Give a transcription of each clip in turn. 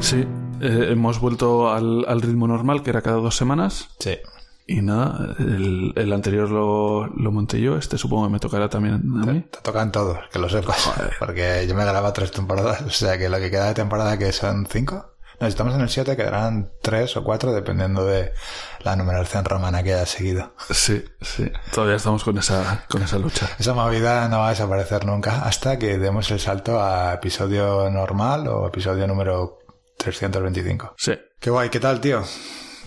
Sí, eh, hemos vuelto al, al ritmo normal, que era cada dos semanas. Sí. Y nada, el, el anterior lo, lo monté yo, este supongo que me tocará también a mí. Te tocan todos, que lo sepas. Porque yo me grababa tres temporadas. O sea que lo que queda de temporada, que son cinco. No, si estamos en el siete, quedarán tres o cuatro, dependiendo de la numeración romana que haya seguido. Sí, sí. Todavía estamos con esa, con esa lucha. Esa movida no va a desaparecer nunca hasta que demos el salto a episodio normal o episodio número 325. Sí. Qué guay, ¿qué tal, tío?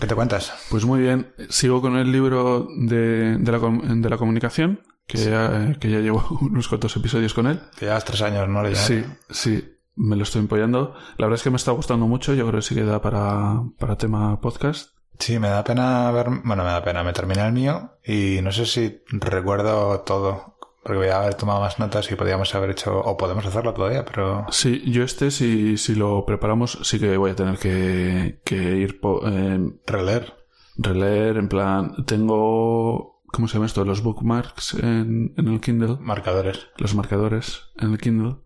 ¿Qué te cuentas? Pues muy bien. Sigo con el libro de, de, la, de la comunicación, que, ya, que ya llevo unos cuantos episodios con él. Que llevas tres años, ¿no? Ya. Sí, sí. Me lo estoy empollando. La verdad es que me está gustando mucho. Yo creo que sí que da para, para tema podcast. Sí, me da pena ver... Bueno, me da pena. Me terminé el mío y no sé si recuerdo todo. Porque voy a haber tomado más notas y podríamos haber hecho... O podemos hacerlo todavía, pero... Sí, yo este, si, si lo preparamos, sí que voy a tener que, que ir po- eh, Releer. releer. En plan, tengo. ¿Cómo se llama esto? Los bookmarks en, en el Kindle. Marcadores. Los marcadores en el Kindle.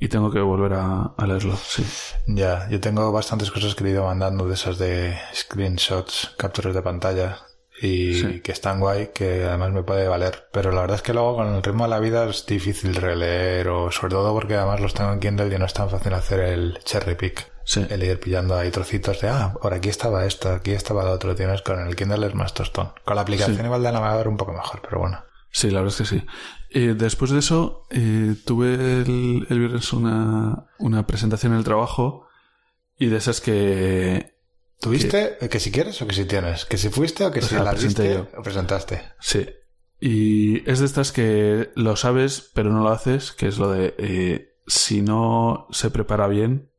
Y tengo que volver a, a leerlo, sí. Ya, yo tengo bastantes cosas que he ido mandando de esas de screenshots, capturas de pantalla y Sí. que están guay, que además me puede valer. Pero la verdad es que luego con el ritmo de la vida es difícil releer o sobre todo porque además los tengo en Kindle y no es tan fácil hacer el cherry pick. Sí. El ir pillando ahí trocitos de, ah, por aquí estaba esto, aquí estaba lo otro. Tienes con el Kindle es más tostón. Con la aplicación Sí. igual de navegador un poco mejor, pero bueno. Sí, la verdad es que sí. Eh, después de eso, eh, tuve el, el viernes una, una presentación en el trabajo y de esas que. ¿Tuviste que si quieres o que si tienes? ¿Que si fuiste o que O si sea, la presenté yo. o presentaste? Sí. Y es de estas que lo sabes, pero no lo haces, que es lo de eh, si no se prepara bien,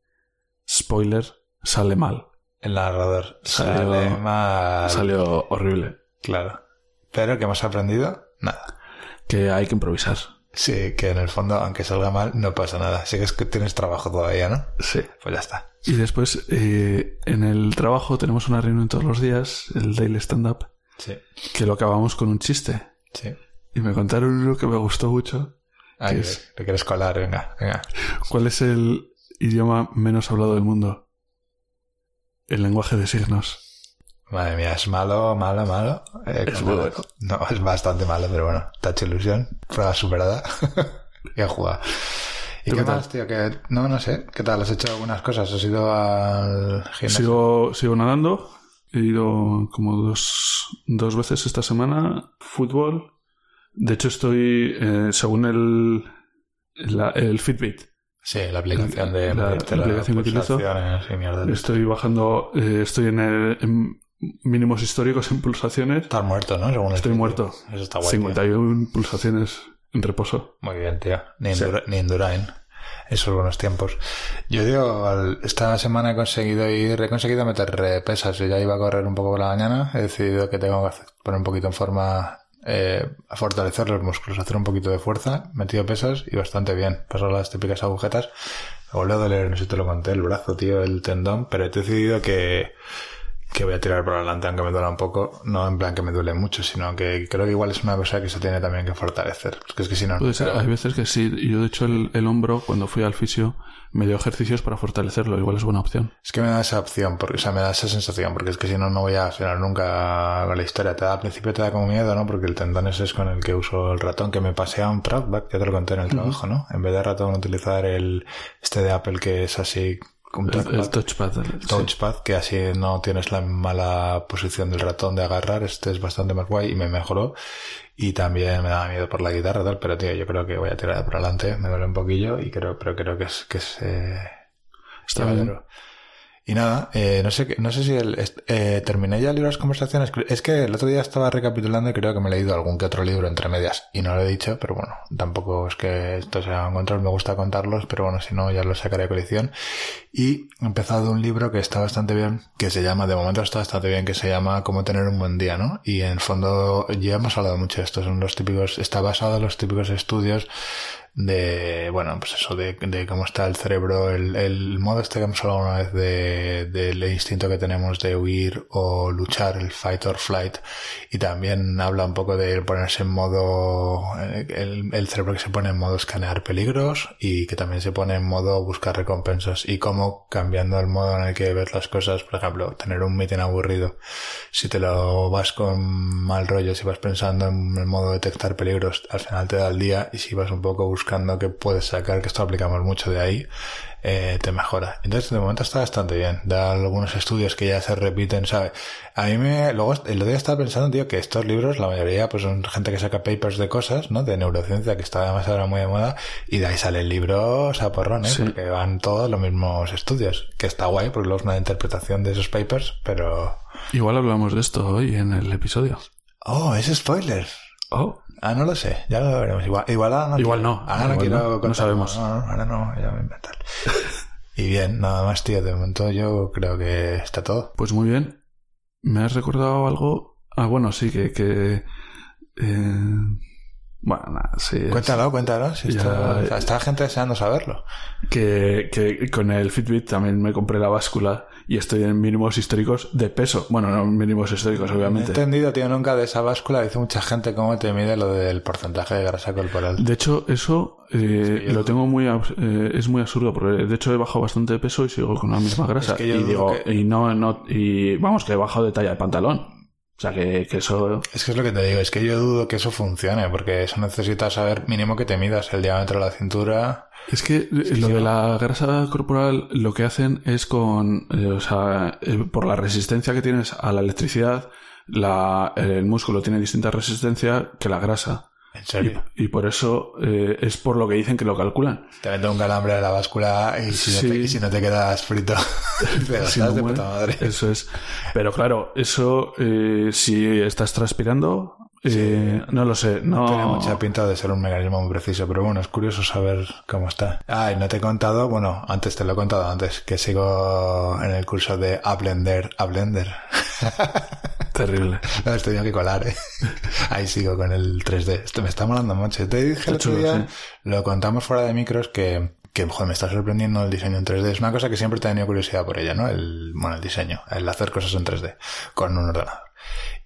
spoiler, sale mal. El narrador Salió- sale mal. Salió horrible. Claro. Pero que hemos aprendido, nada. Que hay que improvisar. Sí, que en el fondo, aunque salga mal, no pasa nada. Sí que es que tienes trabajo todavía, ¿no? Sí. Pues ya está. Y después, eh, en el trabajo tenemos una reunión todos los días, el Daily Stand Up, Sí. que lo acabamos con un chiste. Sí. Y me contaron uno que me gustó mucho. Ay, ¿Qué que- es? te quieres colar, venga, venga. ¿Cuál es el idioma menos hablado del mundo? El lenguaje de signos. Madre mía, es malo, malo, malo. Eh, Es con- muy bueno. No, es bastante malo, pero bueno. Te ha hecho ilusión. Prueba superada. Bien jugado. ¿Y ¿Tú qué qué tal? más, tío? Que, no, no sé. ¿Qué tal? ¿Has hecho algunas cosas? ¿Has ido al gimnasio? Sigo, sigo nadando. He ido como dos, dos veces esta semana. Fútbol. De hecho, estoy, eh, según el, la- el Fitbit, Sí, la aplicación de La- la aplicación que utilizo. y mierda estoy bajando, eh, estoy en, el- en mínimos históricos en pulsaciones. Estar muerto, ¿no? Según Estoy muerto. Eso está guay. tío. 51 pulsaciones en reposo. Muy bien, tío. Ni, Sí. Endura- ni Endurain. Esos buenos tiempos. Yo digo, esta semana he conseguido ir, he conseguido meter pesas. Yo ya iba a correr un poco por la mañana. He decidido que tengo que poner un poquito en forma, eh, a fortalecer los músculos, hacer un poquito de fuerza. Metido pesas y bastante bien. Paso las típicas agujetas. Me volvió a doler, no sé si te lo conté, el brazo, tío, el tendón. Pero he decidido que, que voy a tirar por adelante aunque me duela un poco. No en plan que me duele mucho, sino que creo que igual es una cosa que se tiene también que fortalecer. Porque es que si no... Puede ser, hay veces que sí. Yo, de hecho, el, el hombro, cuando fui al fisio, me dio ejercicios para fortalecerlo. Igual es buena opción. Es que me da esa opción, porque, o sea, me da esa sensación, porque es que si no, no voy a afinar nunca con la historia. Te da, al principio te da como miedo, ¿no? Porque el tendón ese es con el que uso el ratón, que me pasea un Proudback, ya te lo conté en el trabajo, ¿no? En vez de ratón utilizar el, este de Apple que es así, El, el touchpad. el- sí. touchpad, que así no tienes la mala posición del ratón de agarrar, este es bastante más guay y me mejoró. Y también me daba miedo por la guitarra, tal, pero tío, yo creo que voy a tirar por adelante, me duele un poquillo y creo, pero creo que es, que es, eh, Está bien. Y nada, eh, no sé no sé si el, eh, terminé ya el libro de las conversaciones. Es que el otro día estaba recapitulando y creo que me he leído algún que otro libro entre medias. Y no lo he dicho, pero bueno, tampoco es que esto sea un control, me gusta contarlos, pero bueno, si no ya lo sacaré a colección. Y he empezado un libro que está bastante bien, que se llama, de momento está bastante bien, que se llama Cómo tener un buen día, ¿no? Y en el fondo ya hemos hablado mucho de esto, son los típicos, está basado en los típicos estudios de, bueno, pues eso, de, de cómo está el cerebro, el, el modo este que hemos hablado una vez de, del instinto que tenemos de huir o luchar, el fight or flight, y también habla un poco de ponerse en modo, el, el cerebro que se pone en modo escanear peligros y que también se pone en modo buscar recompensas y cómo cambiando el modo en el que ves las cosas, por ejemplo, tener un meeting aburrido, si te lo vas con mal rollo, si vas pensando en el modo detectar peligros, al final te da el día y si vas un poco buscando que puedes sacar, que esto aplicamos mucho de ahí, eh, te mejora. Entonces, de momento está bastante bien. Da algunos estudios que ya se repiten, ¿sabes? A mí me, luego, el otro día estaba pensando, tío, que estos libros, la mayoría, pues son gente que saca papers de cosas, ¿no? De neurociencia, que está además ahora muy de moda, y de ahí sale el libro, o sea, porrones, ¿eh? porque van todos los mismos estudios, que está guay, porque luego es una interpretación de esos papers, pero... Igual hablamos de esto hoy en el episodio. Oh, es spoiler. Oh. Ah, no lo sé, ya lo veremos. Igual, igual, ahora no, Igual quiero- no, Ahora no quiero no, no contar, sabemos. No, no, ahora no, ya voy a inventar. y bien, nada más, tío. De momento yo creo que está todo. Pues muy bien. ¿Me has recordado algo? Ah, bueno, sí, que... que eh, Bueno, nada, sí. es- Cuéntalo, cuéntalo. Si Ya- esto- o sea, está la gente deseando saberlo. Que, que con el Fitbit también me compré la báscula y estoy en mínimos históricos de peso. Bueno, no mínimos históricos, No he obviamente. entendido, tío, nunca de esa báscula. Dice mucha gente cómo te mide lo del porcentaje de grasa corporal. De hecho, eso eh, Es que yo- lo tengo muy eh, es muy absurdo porque de hecho he bajado bastante de peso y sigo con la misma grasa Es que yo y digo que- y no no y vamos que he bajado de talla de pantalón. O sea que, que eso Es que es lo que te digo, es que yo dudo que eso funcione, porque eso necesitas saber mínimo que te midas el diámetro de la cintura. Es que lo sí, de la grasa corporal lo que hacen es con, eh, o sea, eh, por la resistencia que tienes a la electricidad, la, el músculo tiene distinta resistencia que la grasa. En Y, serio. y por eso eh, es por lo que dicen que lo calculan. Te mete un calambre de la báscula y si, Sí. no, te, y si no te quedas frito, te Si no de puta madre. Eso es. Pero claro, eso eh, si estás transpirando, eh, no lo sé. No, Tiene mucha pinta de ser un mecanismo muy preciso, pero bueno, es curioso saber cómo está. Ah, y no te he contado, bueno, antes te lo he contado antes, que sigo en el curso de A Blender, A Blender. Terrible. No, estoy que colar, ¿eh? Ahí sigo con el 3D. Esto me está molando mucho. Te dije el otro día, lo contamos fuera de micros, que, que joder, me está sorprendiendo el diseño en 3D. Es una cosa que siempre he tenido curiosidad por ella, ¿no? El, bueno, el diseño, el hacer cosas en 3D con un ordenador.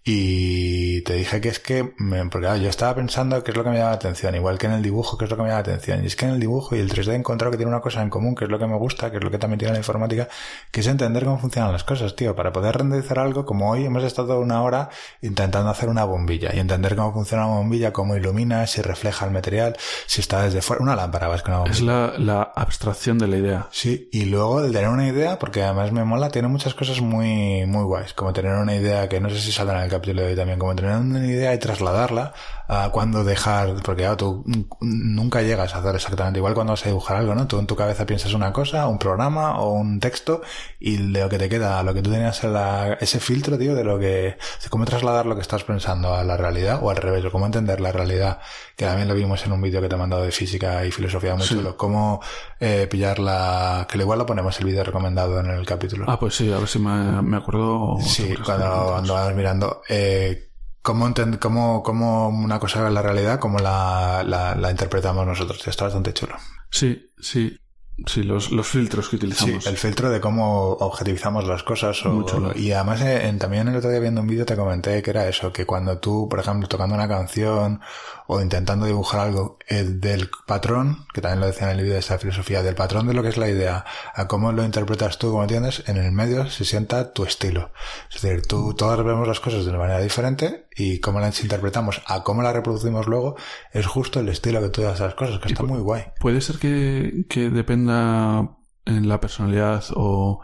Y te dije que es que, me, porque claro, yo estaba pensando qué es lo que me llama la atención, igual que en el dibujo, qué es lo que me llama la atención. Y es que en el dibujo y el 3D he encontrado que tiene una cosa en común, que es lo que me gusta, que es lo que también tiene la informática, que es entender cómo funcionan las cosas, tío. Para poder renderizar algo, como hoy hemos estado una hora intentando hacer una bombilla y entender cómo funciona una bombilla, cómo ilumina, si refleja el material, si está desde fuera. Una lámpara, vas con una bombilla. Es la, la abstracción de la idea. Sí, y luego el tener una idea, porque además me mola, tiene muchas cosas muy, muy guays, como tener una idea que no sé si saldrá en el capítulo de hoy también, como tener una idea y trasladarla a cuando dejar, porque claro, tú nunca llegas a hacer exactamente igual cuando vas a dibujar algo, ¿no? Tú en tu cabeza piensas una cosa, un programa o un texto y de lo que te queda, lo que tú tenías en la, ese filtro, tío, de lo que, de cómo trasladar lo que estás pensando a la realidad o al revés, o cómo entender la realidad, que también lo vimos en un vídeo que te he mandado de física y filosofía muy Sí. chulo, cómo eh, pillar la, que igual lo ponemos el vídeo recomendado en el capítulo. Ah, pues sí, a ver si me, me acuerdo. Sí, cuando, vas mirando, eh, cómo, cómo, cómo una cosa es la realidad, cómo la, la, la interpretamos nosotros. Está bastante chulo. Sí, sí. Sí, los, los filtros que Sí, utilizamos. el filtro de cómo objetivizamos las cosas. o- Muy chulo. y además, eh, en- también el otro día viendo un vídeo te comenté que era eso, que cuando tú, por ejemplo, tocando una canción o intentando dibujar algo, el del patrón, que también lo decía en el vídeo de esta filosofía, del patrón de lo que es la idea, a cómo lo interpretas tú, como entiendes, en el medio se sienta tu estilo. Es decir, tú, todas vemos las cosas de una manera diferente y cómo las interpretamos a cómo las reproducimos luego es justo el estilo que tú das a las cosas, que está pu- muy guay. Puede ser que, que en la personalidad o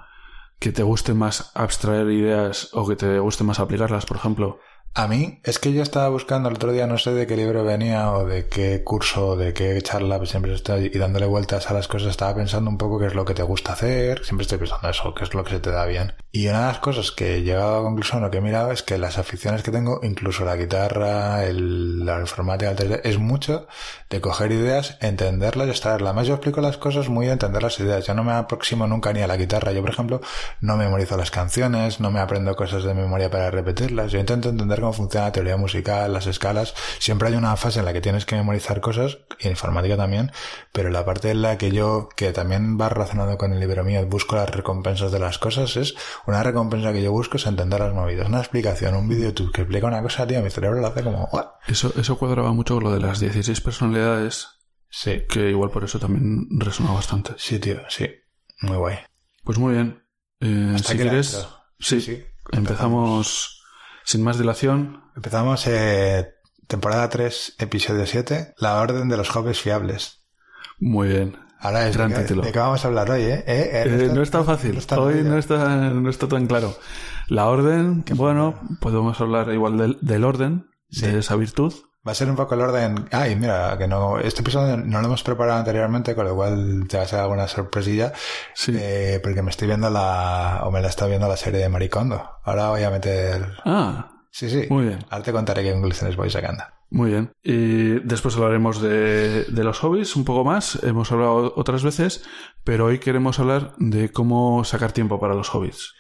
que te guste más abstraer ideas o que te guste más aplicarlas, por ejemplo. A mí, es que yo estaba buscando el otro día, no sé de qué libro venía o de qué curso o de qué charla, pues siempre estoy y dándole vueltas a las cosas, estaba pensando un poco qué es lo que te gusta hacer, siempre estoy pensando eso, qué es lo que se te da bien. Y una de las cosas que he llegado a conclusión, lo que he mirado, es que las aficiones que tengo, incluso la guitarra, el, la informática, el 3D, es mucho de coger ideas, entenderlas y extraerlas. Además, yo explico las cosas muy de entender las ideas. Yo no me aproximo nunca ni a la guitarra. Yo, por ejemplo, no memorizo las canciones, no me aprendo cosas de memoria para repetirlas. Yo intento entender cómo funciona la teoría musical, las escalas. Siempre hay una fase en la que tienes que memorizar cosas, y en informática también, pero la parte en la que yo, que también va relacionado con el libro mío, busco las recompensas de las cosas, es una recompensa que yo busco es entender las movidas. Una explicación, un vídeo YouTube que explica una cosa, tío, mi cerebro lo hace como... Eso, eso cuadraba mucho con lo de las 16 personalidades. Sí. Que igual por eso también resonó bastante. Sí, tío, sí. Muy guay. Pues muy bien. Eh, si quieres, sí, sí, empezamos sin más dilación. Empezamos eh, temporada 3, episodio 7, la orden de los hobbies fiables. Muy bien. Ahora es Gran de, título. de qué vamos a hablar hoy, ¿eh? Eh, eh, no está fácil. está Hoy no está, no está tan claro. La orden, bueno, podemos hablar igual del, del orden, de esa virtud. Va a ser un poco el orden. Ay, mira, que no. Este episodio no lo hemos preparado anteriormente, con lo cual te va a ser alguna sorpresilla. Sí. Eh, porque me estoy viendo la. O me la está viendo la serie de Maricondo. Ahora voy a meter. Ah, Sí, sí. muy bien. Ahora te contaré qué conclusiones voy sacando. Muy bien. Y después hablaremos de, de los hobbies un poco más. Hemos hablado otras veces, pero hoy queremos hablar de cómo sacar tiempo para los hobbies.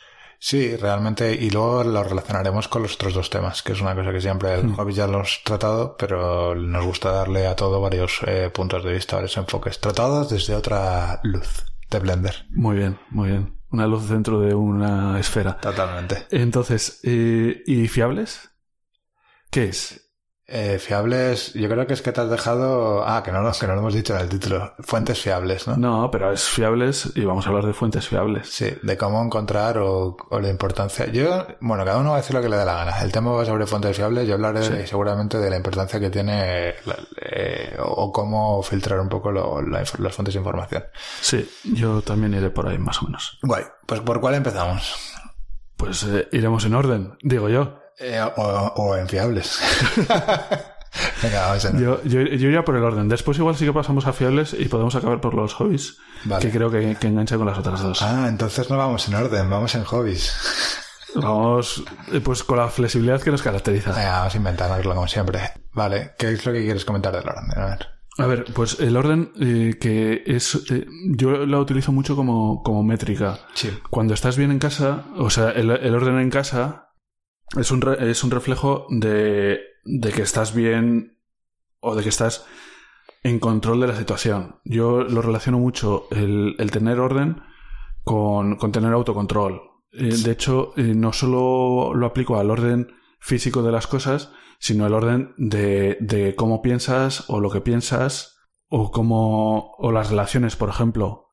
Sí, realmente, y luego lo relacionaremos con los otros dos temas, que es una cosa que siempre el hobby ya lo hemos tratado, pero nos gusta darle a todo varios eh, puntos de vista, varios enfoques, tratados desde otra luz de Blender. Muy bien, muy bien. Una luz dentro de una esfera. Totalmente. Entonces, eh, ¿y fiables? ¿Qué es? Eh, fiables, yo creo que es que te has dejado. Ah, que no, lo- que no lo hemos dicho en el título. Fuentes fiables, ¿no? No, pero es fiables y vamos a hablar de fuentes fiables. Sí, de cómo encontrar o, o la importancia. Yo, bueno, cada uno va a decir lo que le dé la gana. El tema va sobre fuentes fiables. Yo hablaré Sí. seguramente de la importancia que tiene la- eh, o cómo filtrar un poco lo- la las fuentes de información. Sí, yo también iré por ahí más o menos. Guay. Pues ¿por cuál empezamos? Pues eh, iremos en orden, digo yo. Eh, o, o en fiables. Venga, vamos en yo. Yo yo iría por el orden. Después igual sí que pasamos a fiables y podemos acabar por los hobbies, Vale. que creo que, que engancha con las otras dos. Ah, entonces no vamos en orden, vamos en hobbies. Vamos eh, pues con la flexibilidad que nos caracteriza. Venga, vamos a inventarnoslo como siempre. Vale, ¿qué es lo que quieres comentar del orden? A ver. A ver, pues el orden eh, que es... eh, yo la utilizo mucho como, como métrica. Sí. Cuando estás bien en casa, o sea, el, el orden en casa es un, re- es un reflejo de, de que estás bien o de que estás en control de la situación. Yo lo relaciono mucho el, el tener orden con, con tener autocontrol. Eh, de hecho, eh, no solo lo aplico al orden físico de las cosas, sino el orden de, de cómo piensas o lo que piensas o cómo o las relaciones, por ejemplo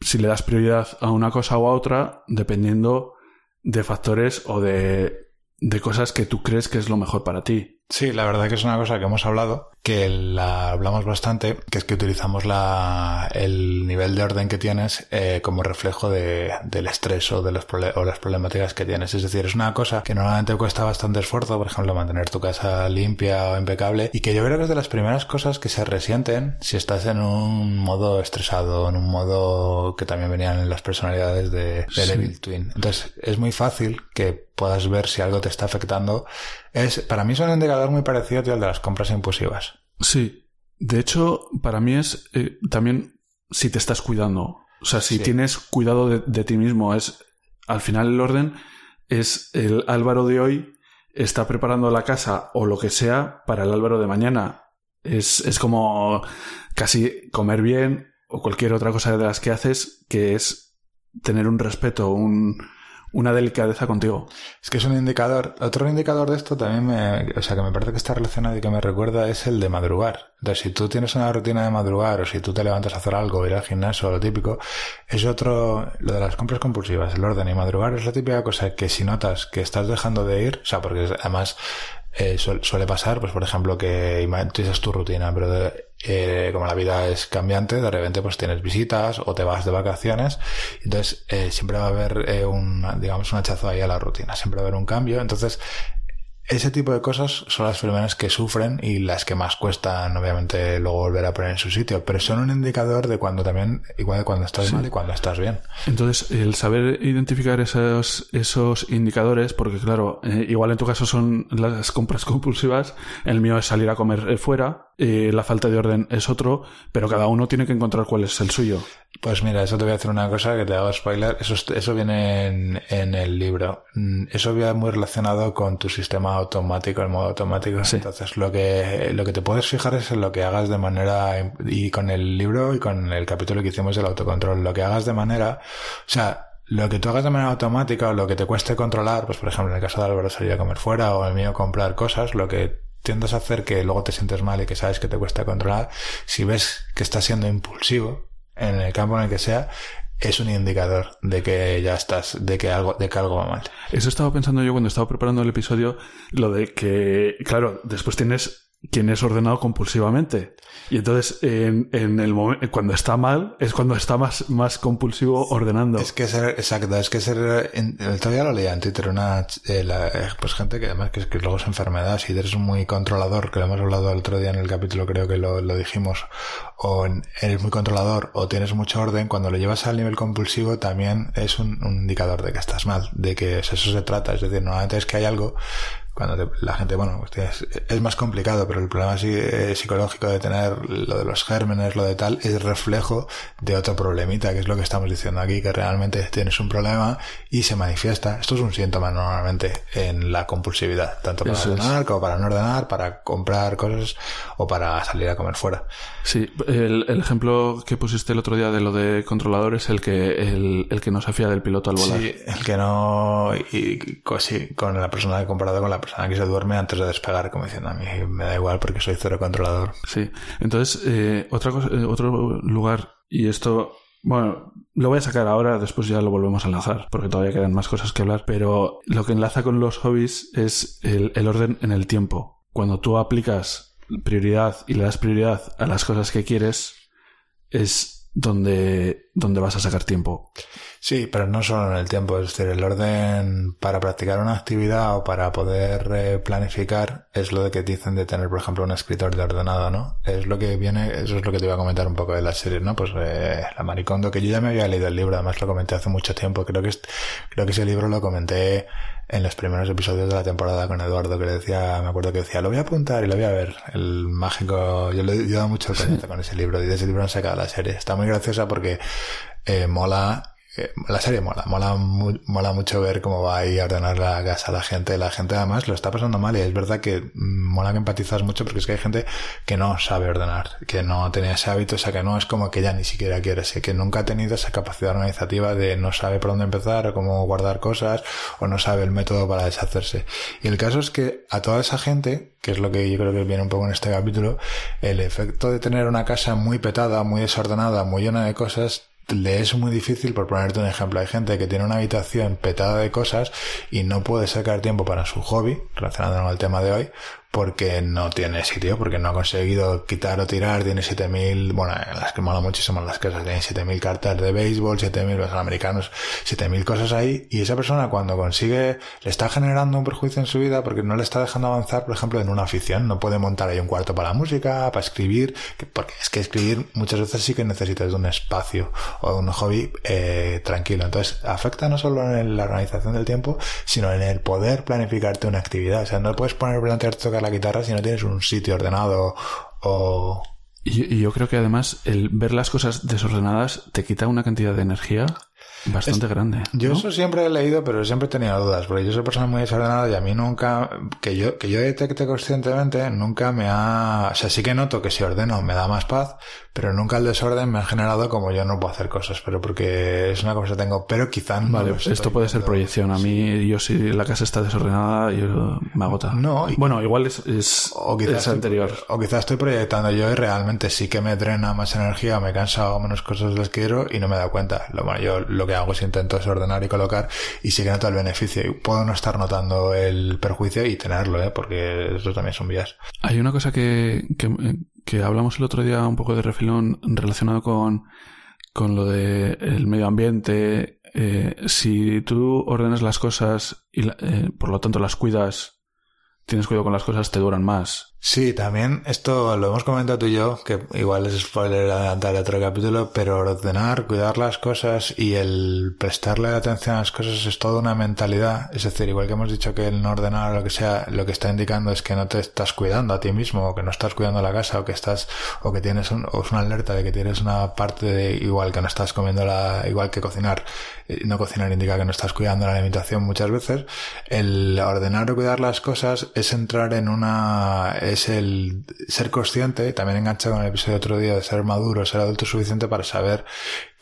si le das prioridad a una cosa o a otra, dependiendo de factores o de, de cosas que tú crees que es lo mejor para ti. Sí, la verdad que es una cosa que hemos hablado, que la hablamos bastante, que es que utilizamos la, el nivel de orden que tienes eh, como reflejo de, del estrés o de los o las problemáticas que tienes. Es decir, es una cosa que normalmente cuesta bastante esfuerzo, por ejemplo, mantener tu casa limpia o impecable, y que yo creo que es de las primeras cosas que se resienten si estás en un modo estresado, en un modo que también venían en las personalidades de, de Sí. Evil Twin. Entonces, es muy fácil que puedas ver si algo te está afectando. Es, para mí es un indicador muy parecido tío, al de las compras impulsivas. Sí. De hecho, para mí es eh, también si te estás cuidando. O sea, si Sí. tienes cuidado de, de ti mismo, es al final el orden es el Álvaro de hoy está preparando la casa o lo que sea para el Álvaro de mañana. Es, es como casi comer bien o cualquier otra cosa de las que haces que es tener un respeto, un, una delicadeza contigo. Es que es un indicador. Otro indicador de esto también me, o sea, que me parece que está relacionado y que me recuerda es el de madrugar. Entonces, si tú tienes una rutina de madrugar o si tú te levantas a hacer algo, ir al gimnasio, lo típico, es otro, lo de las compras compulsivas, el orden y madrugar es la típica cosa que si notas que estás dejando de ir, o sea, porque además eh, suel- suele pasar, pues por ejemplo, que tú tu rutina, pero de- eh, como la vida es cambiante, de repente pues tienes visitas o te vas de vacaciones, entonces eh, siempre va a haber eh, un, digamos, un hachazo ahí a la rutina, siempre va a haber un cambio, entonces ese tipo de cosas son las primeras que sufren y las que más cuestan, obviamente, luego volver a poner en su sitio, pero son un indicador de cuando también, igual de cuando estás Sí. mal y cuando estás bien. Entonces, el saber identificar esos, esos indicadores, porque claro, eh, igual en tu caso son las compras compulsivas, el mío es salir a comer fuera, eh, la falta de orden es otro, pero cada uno tiene que encontrar cuál es el suyo. Pues mira, eso te voy a hacer una cosa que te hago spoiler. Eso, eso viene en, en el libro. Mm, Eso viene muy relacionado con tu sistema automático, el modo automático. Sí. Entonces, lo que, lo que te puedes fijar es en lo que hagas de manera, y con el libro y con el capítulo que hicimos del autocontrol, lo que hagas de manera, o sea, lo que tú hagas de manera automática o lo que te cueste controlar, pues por ejemplo, en el caso de Álvaro salir a comer fuera o el mío comprar cosas, lo que tiendas a hacer que luego te sientes mal y que sabes que te cuesta controlar, si ves que estás siendo impulsivo en el campo en el que sea, es un indicador de que ya estás, de que algo, de que algo va mal. Eso estaba pensando yo cuando estaba preparando el episodio, lo de que, claro, después tienes quien es ordenado compulsivamente. Y entonces, en, el momento, cuando está mal, es cuando está más, más compulsivo ordenando. Es que ser, exacto, es que ser, el otro día lo leía en Twitter, una, eh, eh, pues gente que además que, que luego es enfermedad, si eres muy controlador, que lo hemos hablado el otro día en el capítulo, creo que lo, lo dijimos, o eres muy controlador o tienes mucho orden, cuando lo llevas al nivel compulsivo también es un, un indicador de que estás mal, de que eso se trata, es decir, normalmente es que hay algo cuando te- la gente, bueno, pues tienes- es más complicado, pero el problema sí- eh, psicológico de tener lo de los gérmenes, lo de tal, es reflejo de otro problemita, que es lo que estamos diciendo aquí, que realmente tienes un problema y se manifiesta. Esto es un síntoma normalmente en la compulsividad, tanto para Eso es. ordenar como para no ordenar, para comprar cosas o para salir a comer fuera. Sí, el, el ejemplo que pusiste el otro día de lo de controlador es el que, el, el que no se fía del piloto al volar. Sí, el que no, y, sí, con la persona comparado con la persona que se duerme antes de despegar, como diciendo a mí me da igual porque soy cero controlador. Sí. Entonces, eh, otra cosa, eh, otro lugar, y esto, bueno, lo voy a sacar ahora, después ya lo volvemos a enlazar, porque todavía quedan más cosas que hablar, pero lo que enlaza con los hobbies es el, el orden en el tiempo. Cuando tú aplicas prioridad y le das prioridad a las cosas que quieres, es donde, donde vas a sacar tiempo. Sí, pero no solo en el tiempo, es decir, el orden para practicar una actividad o para poder eh, planificar es lo de que dicen de tener, por ejemplo, un escritor de ordenado, ¿no? Es lo que viene, eso es lo que te iba a comentar un poco de la serie, ¿no? Pues eh, la Maricondo, que yo ya me había leído el libro, además lo comenté hace mucho tiempo, creo que creo que ese libro lo comenté en los primeros episodios de la temporada con Eduardo, que le decía, me acuerdo que decía, lo voy a apuntar y lo voy a ver. El mágico, yo le he dado mucho el coñazo con ese libro y de ese libro han sacado la serie. Está muy graciosa porque eh, mola eh, la serie mola, mola, mola mucho ver cómo va ahí a ordenar la casa la gente. La gente además lo está pasando mal y es verdad que mm, mola que empatizas mucho porque es que hay gente que no sabe ordenar, que no tenía ese hábito, o sea que no es como que ya ni siquiera quiere, que nunca ha tenido esa capacidad organizativa de no sabe por dónde empezar o cómo guardar cosas o no sabe el método para deshacerse. Y el caso es que a toda esa gente, que es lo que yo creo que viene un poco en este capítulo, el efecto de tener una casa muy petada, muy desordenada, muy llena de cosas, le es muy difícil, por ponerte un ejemplo, hay gente que tiene una habitación petada de cosas y no puede sacar tiempo para su hobby, relacionado con el tema de hoy, porque no tiene sitio, porque no ha conseguido quitar o tirar, tiene 7000, bueno, en las que mola muchísimo las casas, tienen 7000 cartas de béisbol, 7000 los americanos, 7000 cosas ahí, y esa persona cuando consigue, le está generando un perjuicio en su vida porque no le está dejando avanzar, por ejemplo, en una afición, no puede montar ahí un cuarto para la música, para escribir, que- porque es que escribir muchas veces sí que necesitas un espacio o un hobby eh, tranquilo, entonces afecta no solo en la organización del tiempo, sino en el poder planificarte una actividad, o sea, no puedes poner plantearte tocar la guitarra si no tienes un sitio ordenado o... Y, yo creo que además el ver las cosas desordenadas te quita una cantidad de energía bastante grande. Yo ¿no? eso siempre he leído, pero siempre he tenido dudas, porque yo soy persona muy desordenada y a mí nunca, que yo, que yo detecte conscientemente, nunca me ha, o sea, sí que noto que si ordeno me da más paz, pero nunca el desorden me ha generado como yo no puedo hacer cosas, pero porque es una cosa que tengo, pero quizá no Vale, estoy esto puede ser proyección. A mí, yo si la casa está desordenada, yo me agota. No, y- bueno, igual es, es, O quizás, es estoy- anterior. o quizás estoy proyectando yo y realmente sí que me drena más energía, me cansa o menos cosas las quiero y no me da cuenta. Lo, bueno, yo lo que hago es intento desordenar y colocar y sí que noto el beneficio. Y puedo no estar notando el perjuicio y tenerlo, ¿eh? porque eso también son vías. Hay una cosa que, que, hablamos el otro día un poco de refilón relacionado con, con lo de el medio ambiente. Eh, si tú ordenas las cosas y eh, por lo tanto las cuidas tienes cuidado con las cosas, te duran más. Sí, también esto lo hemos comentado tú y yo, que igual es spoiler adelantar de otro capítulo, pero ordenar, cuidar las cosas y el prestarle atención a las cosas es toda una mentalidad. Es decir, igual que hemos dicho que el no ordenar o lo que sea, lo que está indicando es que no te estás cuidando a ti mismo, o que no estás cuidando la casa, o que estás, o que tienes un, o es una alerta de que tienes una parte de igual que no estás comiendo la, igual que cocinar, eh, no cocinar indica que no estás cuidando la alimentación muchas veces. El ordenar o cuidar las cosas es entrar en una, es el ser consciente, también engancha con el episodio de otro día de ser maduro, ser adulto suficiente para saber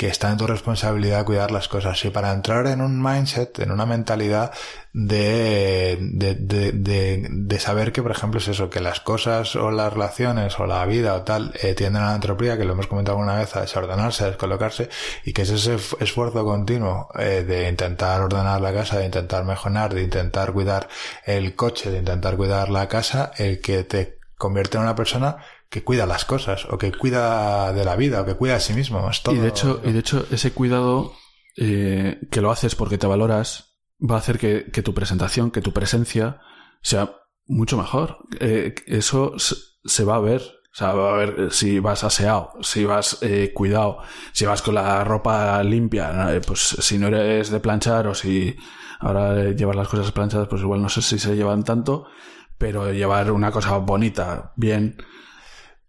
que está en tu responsabilidad cuidar las cosas. Y para entrar en un mindset, en una mentalidad de, de, de, de, saber que, por ejemplo, es eso, que las cosas o las relaciones o la vida o tal eh, tienden a la entropía, que lo hemos comentado alguna vez, a desordenarse, a descolocarse y que es ese esfuerzo continuo eh, de intentar ordenar la casa, de intentar mejorar, de intentar cuidar el coche, de intentar cuidar la casa, el que te convierte en una persona que cuida las cosas o que cuida de la vida o que cuida a sí mismo. y de hecho, y de hecho ese cuidado eh, que lo haces porque te valoras va a hacer que, tu presentación, que tu presencia sea mucho mejor. Eh, eso se va a ver. O sea, va a ver si vas aseado, si vas eh, cuidado, si vas con la ropa limpia, eh, pues si no eres de planchar o si ahora llevas las cosas planchadas, pues igual no sé si se llevan tanto, pero llevar una cosa bonita, bien,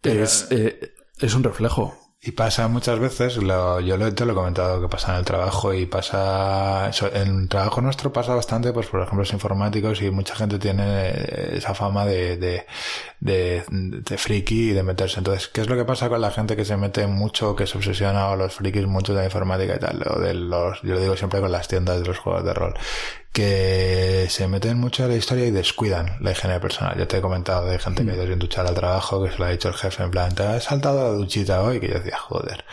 es, es un reflejo. Y pasa muchas veces, lo, yo lo, te lo he comentado, que pasa en el trabajo y pasa, en el trabajo nuestro pasa bastante, pues por ejemplo los informáticos y mucha gente tiene esa fama de, de, de, de friki y de meterse. Entonces, ¿qué es lo que pasa con la gente que se mete mucho, que se obsesiona o los frikis mucho de la informática y tal? O de los, yo lo digo siempre con las tiendas de los juegos de rol que se meten mucho en la historia y descuidan la higiene personal. Yo te he comentado de gente que ha ido sin duchar al trabajo, que se lo ha dicho el jefe en plan, te has saltado la duchita hoy, que yo decía, joder.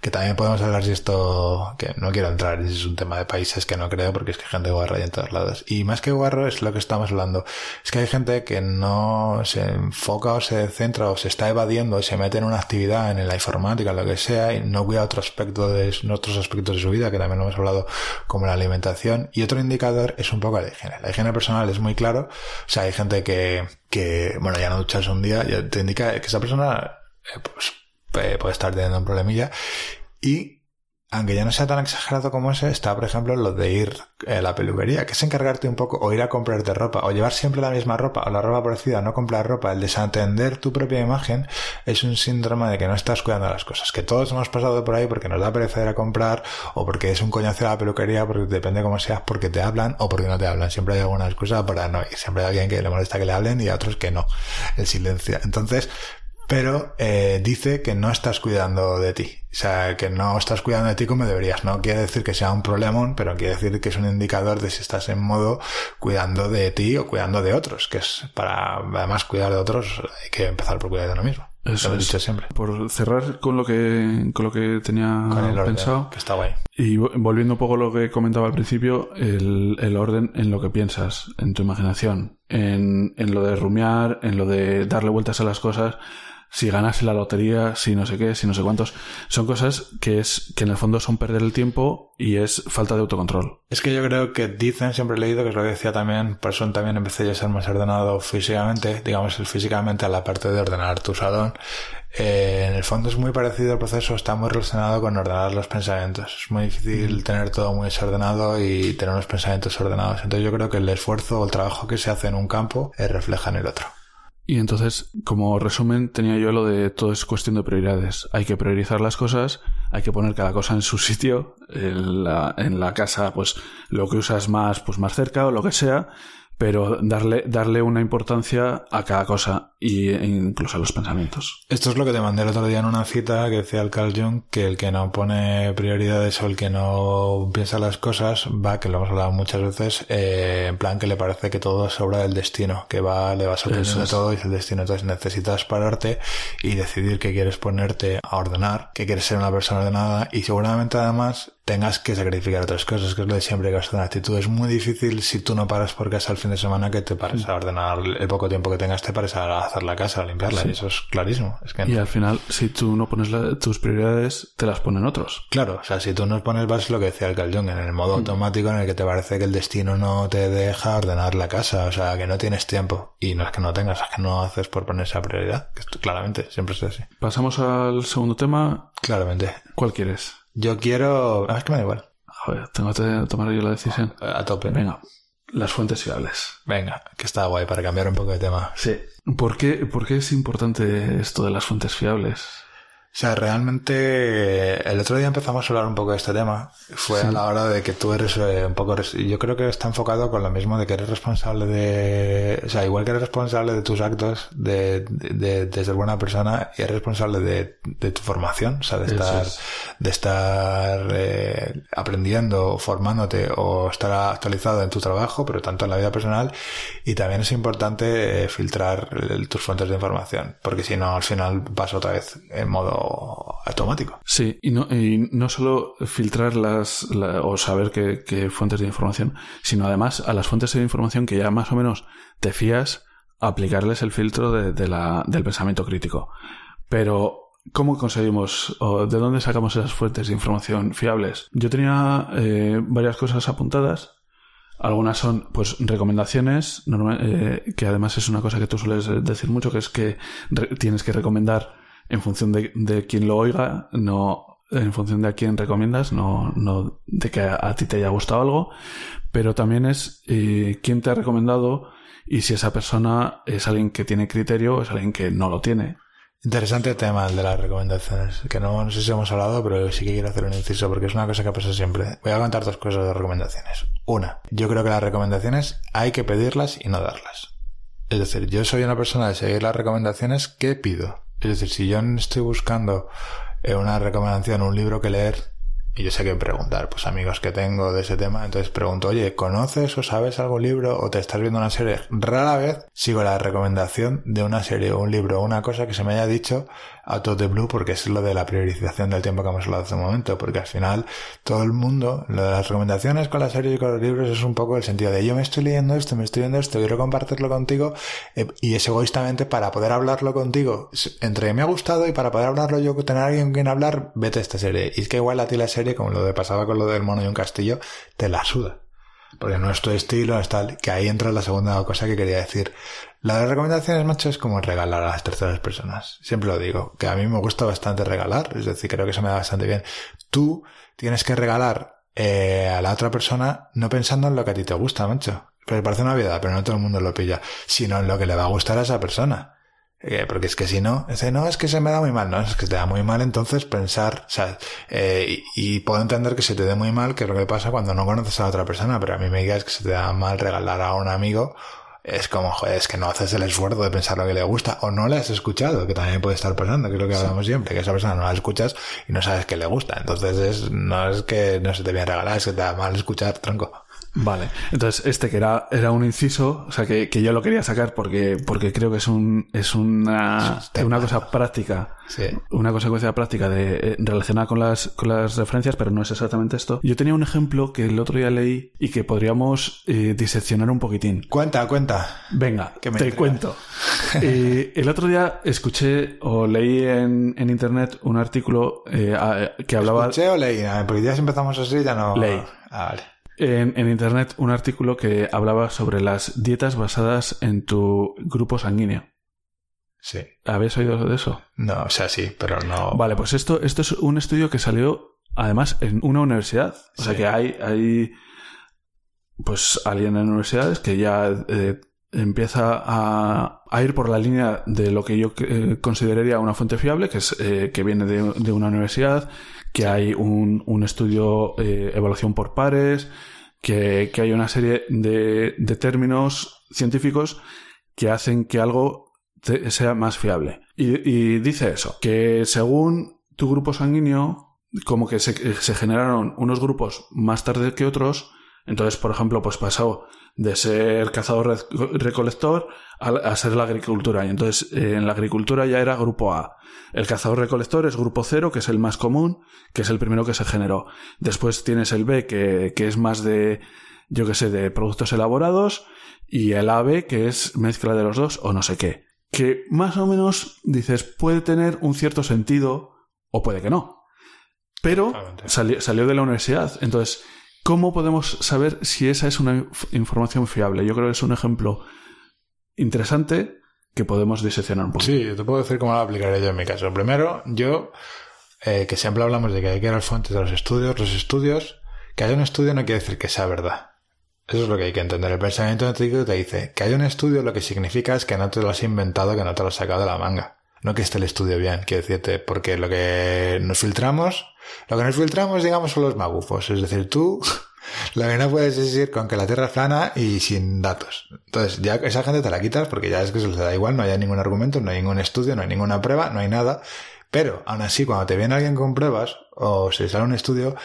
Que también podemos hablar si esto, que no quiero entrar, si es un tema de países que no creo, porque es que hay gente guarra y en todos lados. Y más que guarro es lo que estamos hablando. Es que hay gente que no se enfoca o se centra o se está evadiendo y se mete en una actividad, en la informática, lo que sea, y no cuida otro aspecto de, otros aspectos de su vida, que también lo hemos hablado, como la alimentación. Y otro indicador es un poco la higiene. La higiene personal es muy claro. O sea, hay gente que, que bueno, ya no ducharse un día, ya te indica que esa persona eh, pues, puede estar teniendo un problemilla. Y aunque ya no sea tan exagerado como ese, está, por ejemplo, lo de ir a la peluquería, que es encargarte un poco, o ir a comprarte ropa, o llevar siempre la misma ropa, o la ropa parecida, no comprar ropa. El desatender tu propia imagen es un síndrome de que no estás cuidando las cosas. Que todos hemos pasado por ahí porque nos da pereza ir a comprar, o porque es un coñazo a la peluquería, porque depende cómo seas, porque te hablan o porque no te hablan. Siempre hay alguna excusa para no ir. Siempre hay alguien que le molesta que le hablen y a otros que no. El silencio. Entonces, pero eh, dice que no estás cuidando de ti. O sea, que no estás cuidando de ti como deberías. No quiere decir que sea un problemón, pero quiere decir que es un indicador de si estás en modo cuidando de ti o cuidando de otros, que es para además cuidar de otros hay que empezar por cuidar de uno mismo. Eso lo he es. dicho siempre. Por cerrar con lo que, con lo que tenía Con el orden, pensado. que está guay. Y vo- volviendo un poco a lo que comentaba al principio, el, el orden en lo que piensas, en tu imaginación, en, en lo de rumiar, en lo de darle vueltas a las cosas, si ganase la lotería, si no sé qué, si no sé cuántos. Son cosas que es, que en el fondo son perder el tiempo y es falta de autocontrol. Es que yo creo que dicen, siempre he leído, que es lo que decía también, por eso también empecé yo a ser más ordenado físicamente, digamos el físicamente a la parte de ordenar tu salón. Eh, en el fondo es muy parecido el proceso, está muy relacionado con ordenar los pensamientos. Es muy difícil tener todo muy desordenado y tener unos pensamientos ordenados. Entonces yo creo que el esfuerzo o el trabajo que se hace en un campo eh, refleja en el otro. Y entonces, como resumen, tenía yo lo de todo es cuestión de prioridades. Hay que priorizar las cosas, hay que poner cada cosa en su sitio. En la, en la casa, pues lo que usas más, pues más cerca o lo que sea, pero darle, darle una importancia a cada cosa y, e incluso a los pensamientos. Esto es lo que te mandé el otro día en una cita que decía el Carl Jung, que el que no pone prioridades o el que no piensa las cosas va, que lo hemos hablado muchas veces, eh, en plan que le parece que todo es obra del destino, que va, le va sorprendiendo es. todo y es el destino. Entonces necesitas pararte y decidir que quieres ponerte a ordenar, que quieres ser una persona ordenada y seguramente además tengas que sacrificar otras cosas, que es lo de siempre que vas a tener actitud. Es muy difícil si tú no paras por casa el fin de semana que te pares a ordenar el poco tiempo que tengas, te pares a hacer la casa, a limpiarla. Y eso es clarísimo. Es que y al final, si tú no pones tus prioridades, te las ponen otros. Claro, o sea, si tú no pones, vas lo que decía el Carl en el modo mm. automático en el que te parece que el destino no te deja ordenar la casa, o sea, que no tienes tiempo. Y no es que no tengas, es que no haces por poner esa prioridad. Que esto, claramente, siempre es así. Pasamos al segundo tema. Claramente. ¿Cuál quieres? Yo quiero... Ah, es que me da igual. Joder, tengo que tomar yo la decisión. A tope. Venga, las fuentes fiables. Venga, que está guay para cambiar un poco de tema. Sí. ¿Por qué, ¿Por qué es importante esto de las fuentes fiables? O sea, realmente el otro día empezamos a hablar un poco de este tema. Fue a la hora de que tú eres eh, un poco... Yo creo que está enfocado con lo mismo de que eres responsable de... O sea, igual que eres responsable de tus actos, de, de, ser buena persona, y eres responsable de, de tu formación. O sea, de estar, de estar eh, aprendiendo, formándote o estar actualizado en tu trabajo, pero tanto en la vida personal. Y también es importante eh, filtrar tus fuentes de información, porque si no, al final vas otra vez en modo automático. Sí, y no, y no solo filtrar las, o saber qué, fuentes de información, sino además a las fuentes de información que ya más o menos te fías, aplicarles el filtro de, la, del pensamiento crítico. Pero ¿Cómo conseguimos o de dónde sacamos esas fuentes de información fiables? Yo tenía eh, varias cosas apuntadas. Algunas son, pues, recomendaciones, eh, que además es una cosa que tú sueles decir mucho, que es que tienes que recomendar en función de, quien lo oiga, no en función de a quién recomiendas, no, no de que a, ti te haya gustado algo, pero también es eh, quién te ha recomendado y si esa persona es alguien que tiene criterio o es alguien que no lo tiene. Interesante tema el de las recomendaciones, que no, no sé si hemos hablado, pero sí que quiero hacer un inciso porque es una cosa que pasa siempre. Voy a contar dos cosas de recomendaciones. Una, yo creo que las recomendaciones hay que pedirlas y no darlas. Es decir, yo soy una persona de seguir las recomendaciones que pido. Es decir, si yo estoy buscando eh, una recomendación, un libro que leer, y yo sé que preguntar, pues amigos que tengo de ese tema, entonces pregunto, oye, ¿conoces o sabes algún libro o te estás viendo una serie? Rara vez sigo la recomendación de una serie o un libro una cosa que se me haya dicho a todo de blue porque es lo de la priorización del tiempo que hemos hablado hace un momento, porque al final todo el mundo, lo de las recomendaciones con las series y con los libros es un poco el sentido de yo me estoy leyendo esto, me estoy viendo esto, quiero compartirlo contigo eh, y es egoístamente para poder hablarlo contigo, entre me ha gustado y para poder hablarlo yo, tener a alguien con quien hablar, vete a esta serie. Y es que igual a ti la serie como lo de pasaba con lo del mono y un castillo, te la suda. Porque no es tu estilo, es tal, que ahí entra la segunda cosa que quería decir. La de recomendaciones, macho, es como regalar a las terceras personas. Siempre lo digo, que a mí me gusta bastante regalar, es decir, creo que se me da bastante bien. Tú tienes que regalar eh, a la otra persona no pensando en lo que a ti te gusta, macho. Pero parece una vida, pero no todo el mundo lo pilla, sino en lo que le va a gustar a esa persona. Eh, porque es que si no, dice, no, es que se me da muy mal, no, es que te da muy mal entonces pensar, o sea, eh, y, puedo entender que se te dé muy mal, que es lo que pasa cuando no conoces a otra persona, pero a mí me digas que se te da mal regalar a un amigo, es como, joder, es que no haces el esfuerzo de pensar lo que le gusta, o no le has escuchado, que también puede estar pasando, que es lo que hablamos siempre, que esa persona no la escuchas y no sabes que le gusta, entonces es, no es que no se te viene a regalar, es que te da mal escuchar, tronco. Vale, entonces este que era, era un inciso, o sea que, que yo lo quería sacar porque, porque creo que es un, es una, una cosa práctica, sí. una consecuencia práctica de, eh, relacionada con las, con las referencias, pero no es exactamente esto. Yo tenía un ejemplo que el otro día leí y que podríamos eh, diseccionar un poquitín. Cuenta, cuenta. Venga, que te cuento. Eh, el otro día escuché o leí en, en internet un artículo que hablaba. ¿Escuché o leí? Porque ya si empezamos así ya no. Leí. Ah, vale en, internet un artículo que hablaba sobre las dietas basadas en tu grupo sanguíneo. Sí. ¿Habéis oído de eso? No, o sea, sí, pero no. Vale, pues esto, esto es un estudio que salió además en una universidad. O sea que hay, hay pues alguien en universidades que ya eh, empieza a, a, ir por la línea de lo que yo eh, consideraría una fuente fiable, que es eh, que viene de, de, una universidad, que hay un, un estudio, eh, evaluación por pares, que, que hay una serie de, de, términos científicos que hacen que algo sea más fiable. Y, y, dice eso, que según tu grupo sanguíneo, como que se, se generaron unos grupos más tarde que otros, Entonces, por ejemplo, pues pasó de ser cazador-recolector a, ser la agricultura. Y entonces eh, en la agricultura ya era grupo A. El cazador-recolector es grupo cero, que es el más común, que es el primero que se generó. Después tienes el B, que, que es más de, yo que sé, de productos elaborados, y el AB, que es mezcla de los dos o no sé qué. Que más o menos dices, puede tener un cierto sentido o puede que no. Pero salió de la universidad. Entonces, ¿Cómo podemos saber si esa es una información fiable? Yo creo que es un ejemplo interesante que podemos diseccionar un poco. Sí, te puedo decir cómo lo aplicaré yo en mi caso. Primero, yo, eh, que siempre hablamos de que hay que ir al fuente de los estudios, los estudios, que haya un estudio no quiere decir que sea verdad. Eso es lo que hay que entender. El pensamiento crítico te dice que hay un estudio lo que significa es que no te lo has inventado, que no te lo has sacado de la manga. No que esté el estudio bien, quiero decirte, porque lo que nos filtramos, lo que nos filtramos, digamos, son los magufos. Es decir, tú, lo que no puedes decir con que la Tierra es plana y sin datos. Entonces, ya esa gente te la quitas porque ya es que se les da igual, no hay ningún argumento, no hay ningún estudio, no hay ninguna prueba, no hay nada. Pero, aún así, cuando te viene alguien con pruebas, o se sale un estudio,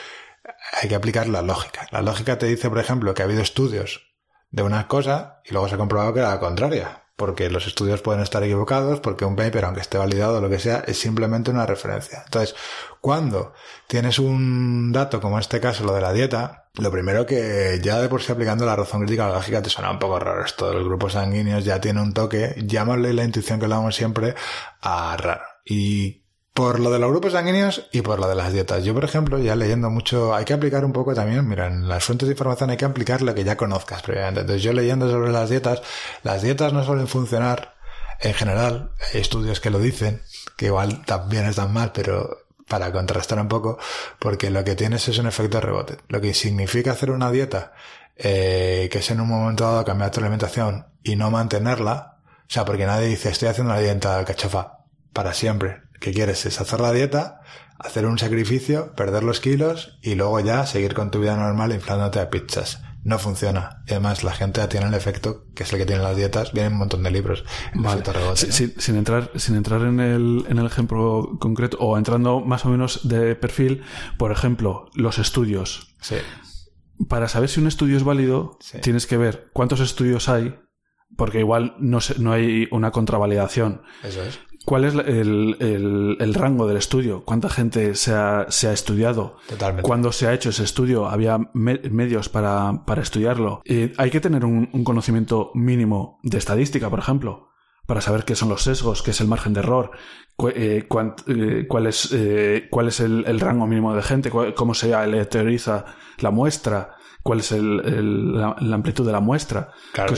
hay que aplicar la lógica. La lógica te dice, por ejemplo, que ha habido estudios de una cosa y luego se ha comprobado que era la contraria porque los estudios pueden estar equivocados, porque un paper, aunque esté validado o lo que sea, es simplemente una referencia. Entonces, cuando tienes un dato como en este caso, lo de la dieta, lo primero que ya de por sí aplicando la razón crítica lógica te suena un poco raro esto de los grupos sanguíneos, ya tiene un toque, llámale la intuición que le damos siempre a raro. Y por lo de los grupos sanguíneos y por lo de las dietas. Yo, por ejemplo, ya leyendo mucho, hay que aplicar un poco también, mira, en las fuentes de información hay que aplicar lo que ya conozcas previamente. Entonces, yo leyendo sobre las dietas, las dietas no suelen funcionar en general, hay estudios que lo dicen, que igual también están mal, pero para contrastar un poco, porque lo que tienes es un efecto rebote. Lo que significa hacer una dieta, eh, que es en un momento dado cambiar tu alimentación y no mantenerla, o sea, porque nadie dice, estoy haciendo una dieta de cachofa para siempre que quieres es hacer la dieta, hacer un sacrificio, perder los kilos y luego ya seguir con tu vida normal inflándote a pizzas. No funciona. además, la gente ya tiene el efecto, que es el que tienen las dietas, vienen un montón de libros. sin, entrar, sin entrar en el, en el ejemplo concreto, o entrando más o menos de perfil, por ejemplo, los estudios. Sí. Para saber si un estudio es válido, tienes que ver cuántos estudios hay, porque igual no, no hay una contravalidación. Eso es. ¿Cuál es el, el, rango del estudio? ¿Cuánta gente se ha, se ha estudiado? Totalmente. ¿Cuándo se ha hecho ese estudio? ¿Había medios para, para estudiarlo? hay que tener un, conocimiento mínimo de estadística, por ejemplo, para saber qué son los sesgos, qué es el margen de error, eh, eh, cuál es, eh, cuál es el, el, rango mínimo de gente, cómo se aleatoriza la muestra cuál es el, la, amplitud de la muestra. Claro,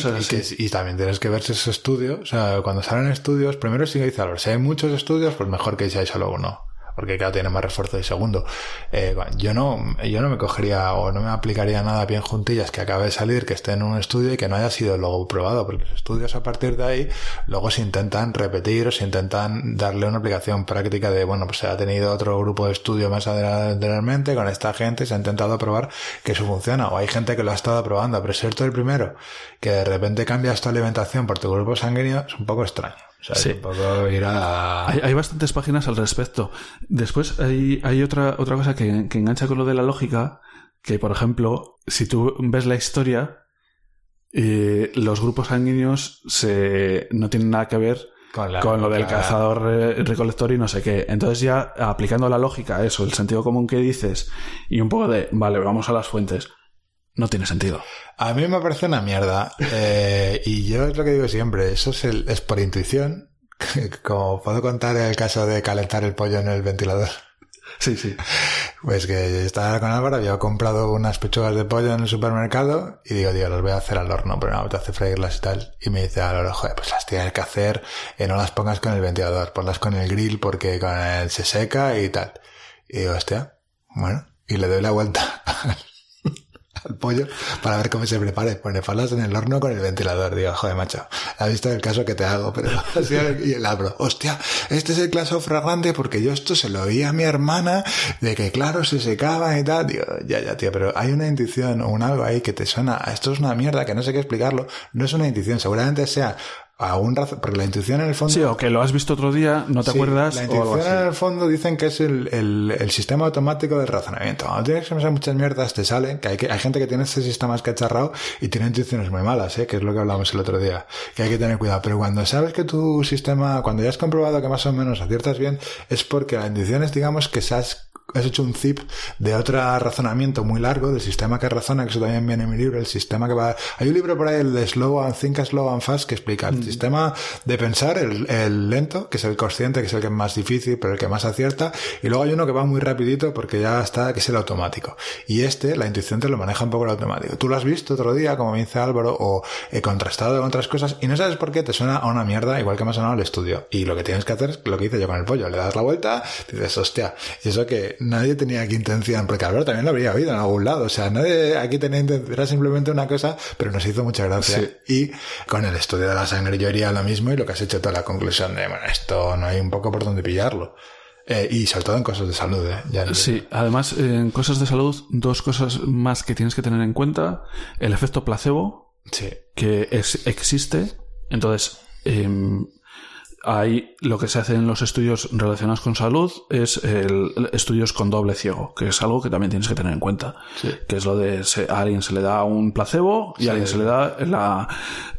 y, también tienes que ver si ese estudio, o sea, cuando salen estudios, primero sí que dice, si hay muchos estudios, pues mejor que seáis solo uno porque claro, tiene más refuerzo de segundo. Eh, yo no, yo no me cogería o no me aplicaría nada bien juntillas que acabe de salir, que esté en un estudio y que no haya sido luego probado, porque los estudios a partir de ahí luego se intentan repetir o se intentan darle una aplicación práctica de, bueno, pues se ha tenido otro grupo de estudio más anteriormente con esta gente, se ha intentado probar que eso funciona, o hay gente que lo ha estado probando, pero ser tú el primero que de repente cambias tu alimentación por tu grupo sanguíneo es un poco extraño sí. hay, bastantes páginas al respecto. Después hay, hay otra, otra cosa que, engancha con lo de la lógica, que por ejemplo, si tú ves la historia, eh, los grupos sanguíneos se, no tienen nada que ver con, lo del cazador recolector y no sé qué. Entonces ya aplicando la lógica, eso, el sentido común que dices y un poco de, vale, vamos a las fuentes no tiene sentido. A mí me parece una mierda. Eh, y yo es lo que digo siempre, eso es, es por intuición. Como puedo contar el caso de calentar el pollo en el ventilador. Sí, sí. Pues que estaba con Álvaro, había comprado unas pechugas de pollo en el supermercado y digo, digo, los voy a hacer al horno, pero no te hace freírlas y tal. Y me dice Álvaro, joder, pues las tienes que hacer, y no las pongas con el ventilador, ponlas con el grill porque con él se seca y tal. Y digo, hostia, bueno, y le doy la vuelta al pollo para ver cómo se prepara pone falas en el horno con el ventilador. Digo, joder, macho, has visto el caso que te hago, pero y el abro, hostia, este es el caso fragante porque yo esto se lo oí a mi hermana de que claro, se secaba y tal. Digo, ya, ya, tío, pero hay una intuición o un algo ahí que te suena, esto es una mierda que no sé qué explicarlo. No es una intuición, seguramente sea razón, porque la intuición en el fondo... Sí, o que lo has visto otro día, no te Sí, acuerdas. La intuición en el fondo dicen que es el, el- el sistema automático del razonamiento. Cuando tienes que pensar muchas mierdas, te sale, que hay, que hay gente que tiene este sistema escacharrado y tiene intuiciones muy malas, ¿eh? que es lo que hablamos el otro día, que hay que tener cuidado. Pero cuando sabes que tu sistema, cuando ya has comprobado que más o menos aciertas bien, es porque la intuición es, digamos, que se has has hecho un zip de otro razonamiento muy largo del sistema que razona, que eso también viene en mi libro, el sistema que va... Hay un libro por ahí, el de Slow and Think Slow and Fast, que explica Mm. el sistema de pensar, el, el lento, que es el consciente, que es el que es más difícil, pero el que más acierta, y luego hay uno que va muy rapidito porque ya está, que es el automático. Y este, la intuición te lo maneja un poco el automático. Tú lo has visto otro día, como me dice Álvaro, o he contrastado con otras cosas, y no sabes por qué te suena a una mierda, igual que me ha sonado el estudio. Y lo que tienes que hacer es lo que hice yo con el pollo, le das la vuelta, dices, hostia, y eso que nadie tenía aquí intención, porque Álvaro también lo habría oído en algún lado, o sea, nadie aquí tenía intención, era simplemente una cosa, pero nos hizo mucha gracia. Sí. Y con el estudio de la sangre yo haría lo mismo y lo que has hecho toda la conclusión de, bueno, esto no hay un poco por donde pillarlo. Eh, y sobre todo en cosas de salud, ¿eh? Ya- Sí, además, en cosas de salud, dos cosas más que tienes que tener en cuenta. El efecto placebo, sí. que es- existe. Entonces, em, hay lo que se hace en los estudios relacionados con salud es el, estudios con doble ciego, que es algo que también tienes que tener en cuenta. Sí. Que es lo de se- a alguien se le da un placebo y Sí. a alguien se le da la-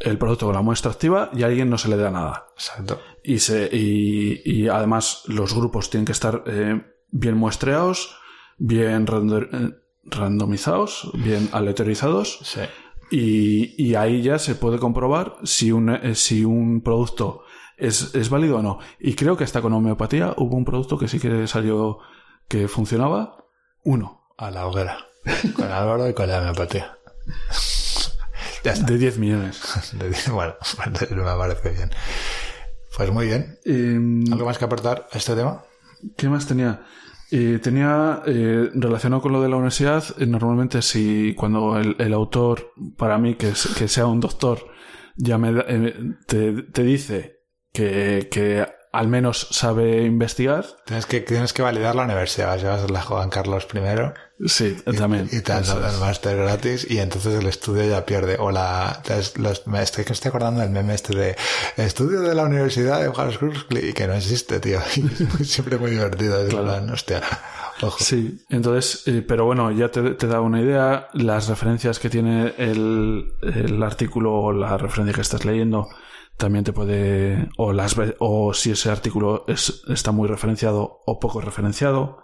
el producto con la muestra activa y a alguien no se le da nada. Exacto. Y, se, y, y además los grupos tienen que estar eh, bien muestreados, bien eh, randomizados, bien aleatorizados. Sí. Y, y ahí ya se puede comprobar si un, eh, si un producto es, es válido o no. Y creo que hasta con homeopatía hubo un producto que sí que salió que funcionaba. Uno. A la hoguera. Con Álvaro y con la homeopatía. ya está. De 10 millones. Bueno, me parece bien. Pues muy bien. Em, ¿Algo más que aportar a este tema? ¿Qué más tenía? Eh, tenía eh, relacionado con lo de la universidad, eh, normalmente si cuando el, el autor, para mí que, es- que sea un doctor, ya me da- te, te dice que, que al menos sabe investigar, Tienes que, tienes que validar la universidad. Vas a la Juan Carlos I sí, también. y te dan el es. máster gratis y entonces el estudio ya pierde. O la... te- Los, me estoy, me estoy acordando del meme este de estudio de la Universidad de Juan Cruz y que no existe, tío. Y es siempre muy divertido. Es Claro. plan, hostia. Ojo. Sí, entonces, eh, pero bueno, ya te, te da una idea. Las referencias que tiene el, el artículo o la referencia que estás leyendo también te puede. O, las, o si ese artículo es, está muy referenciado o poco referenciado.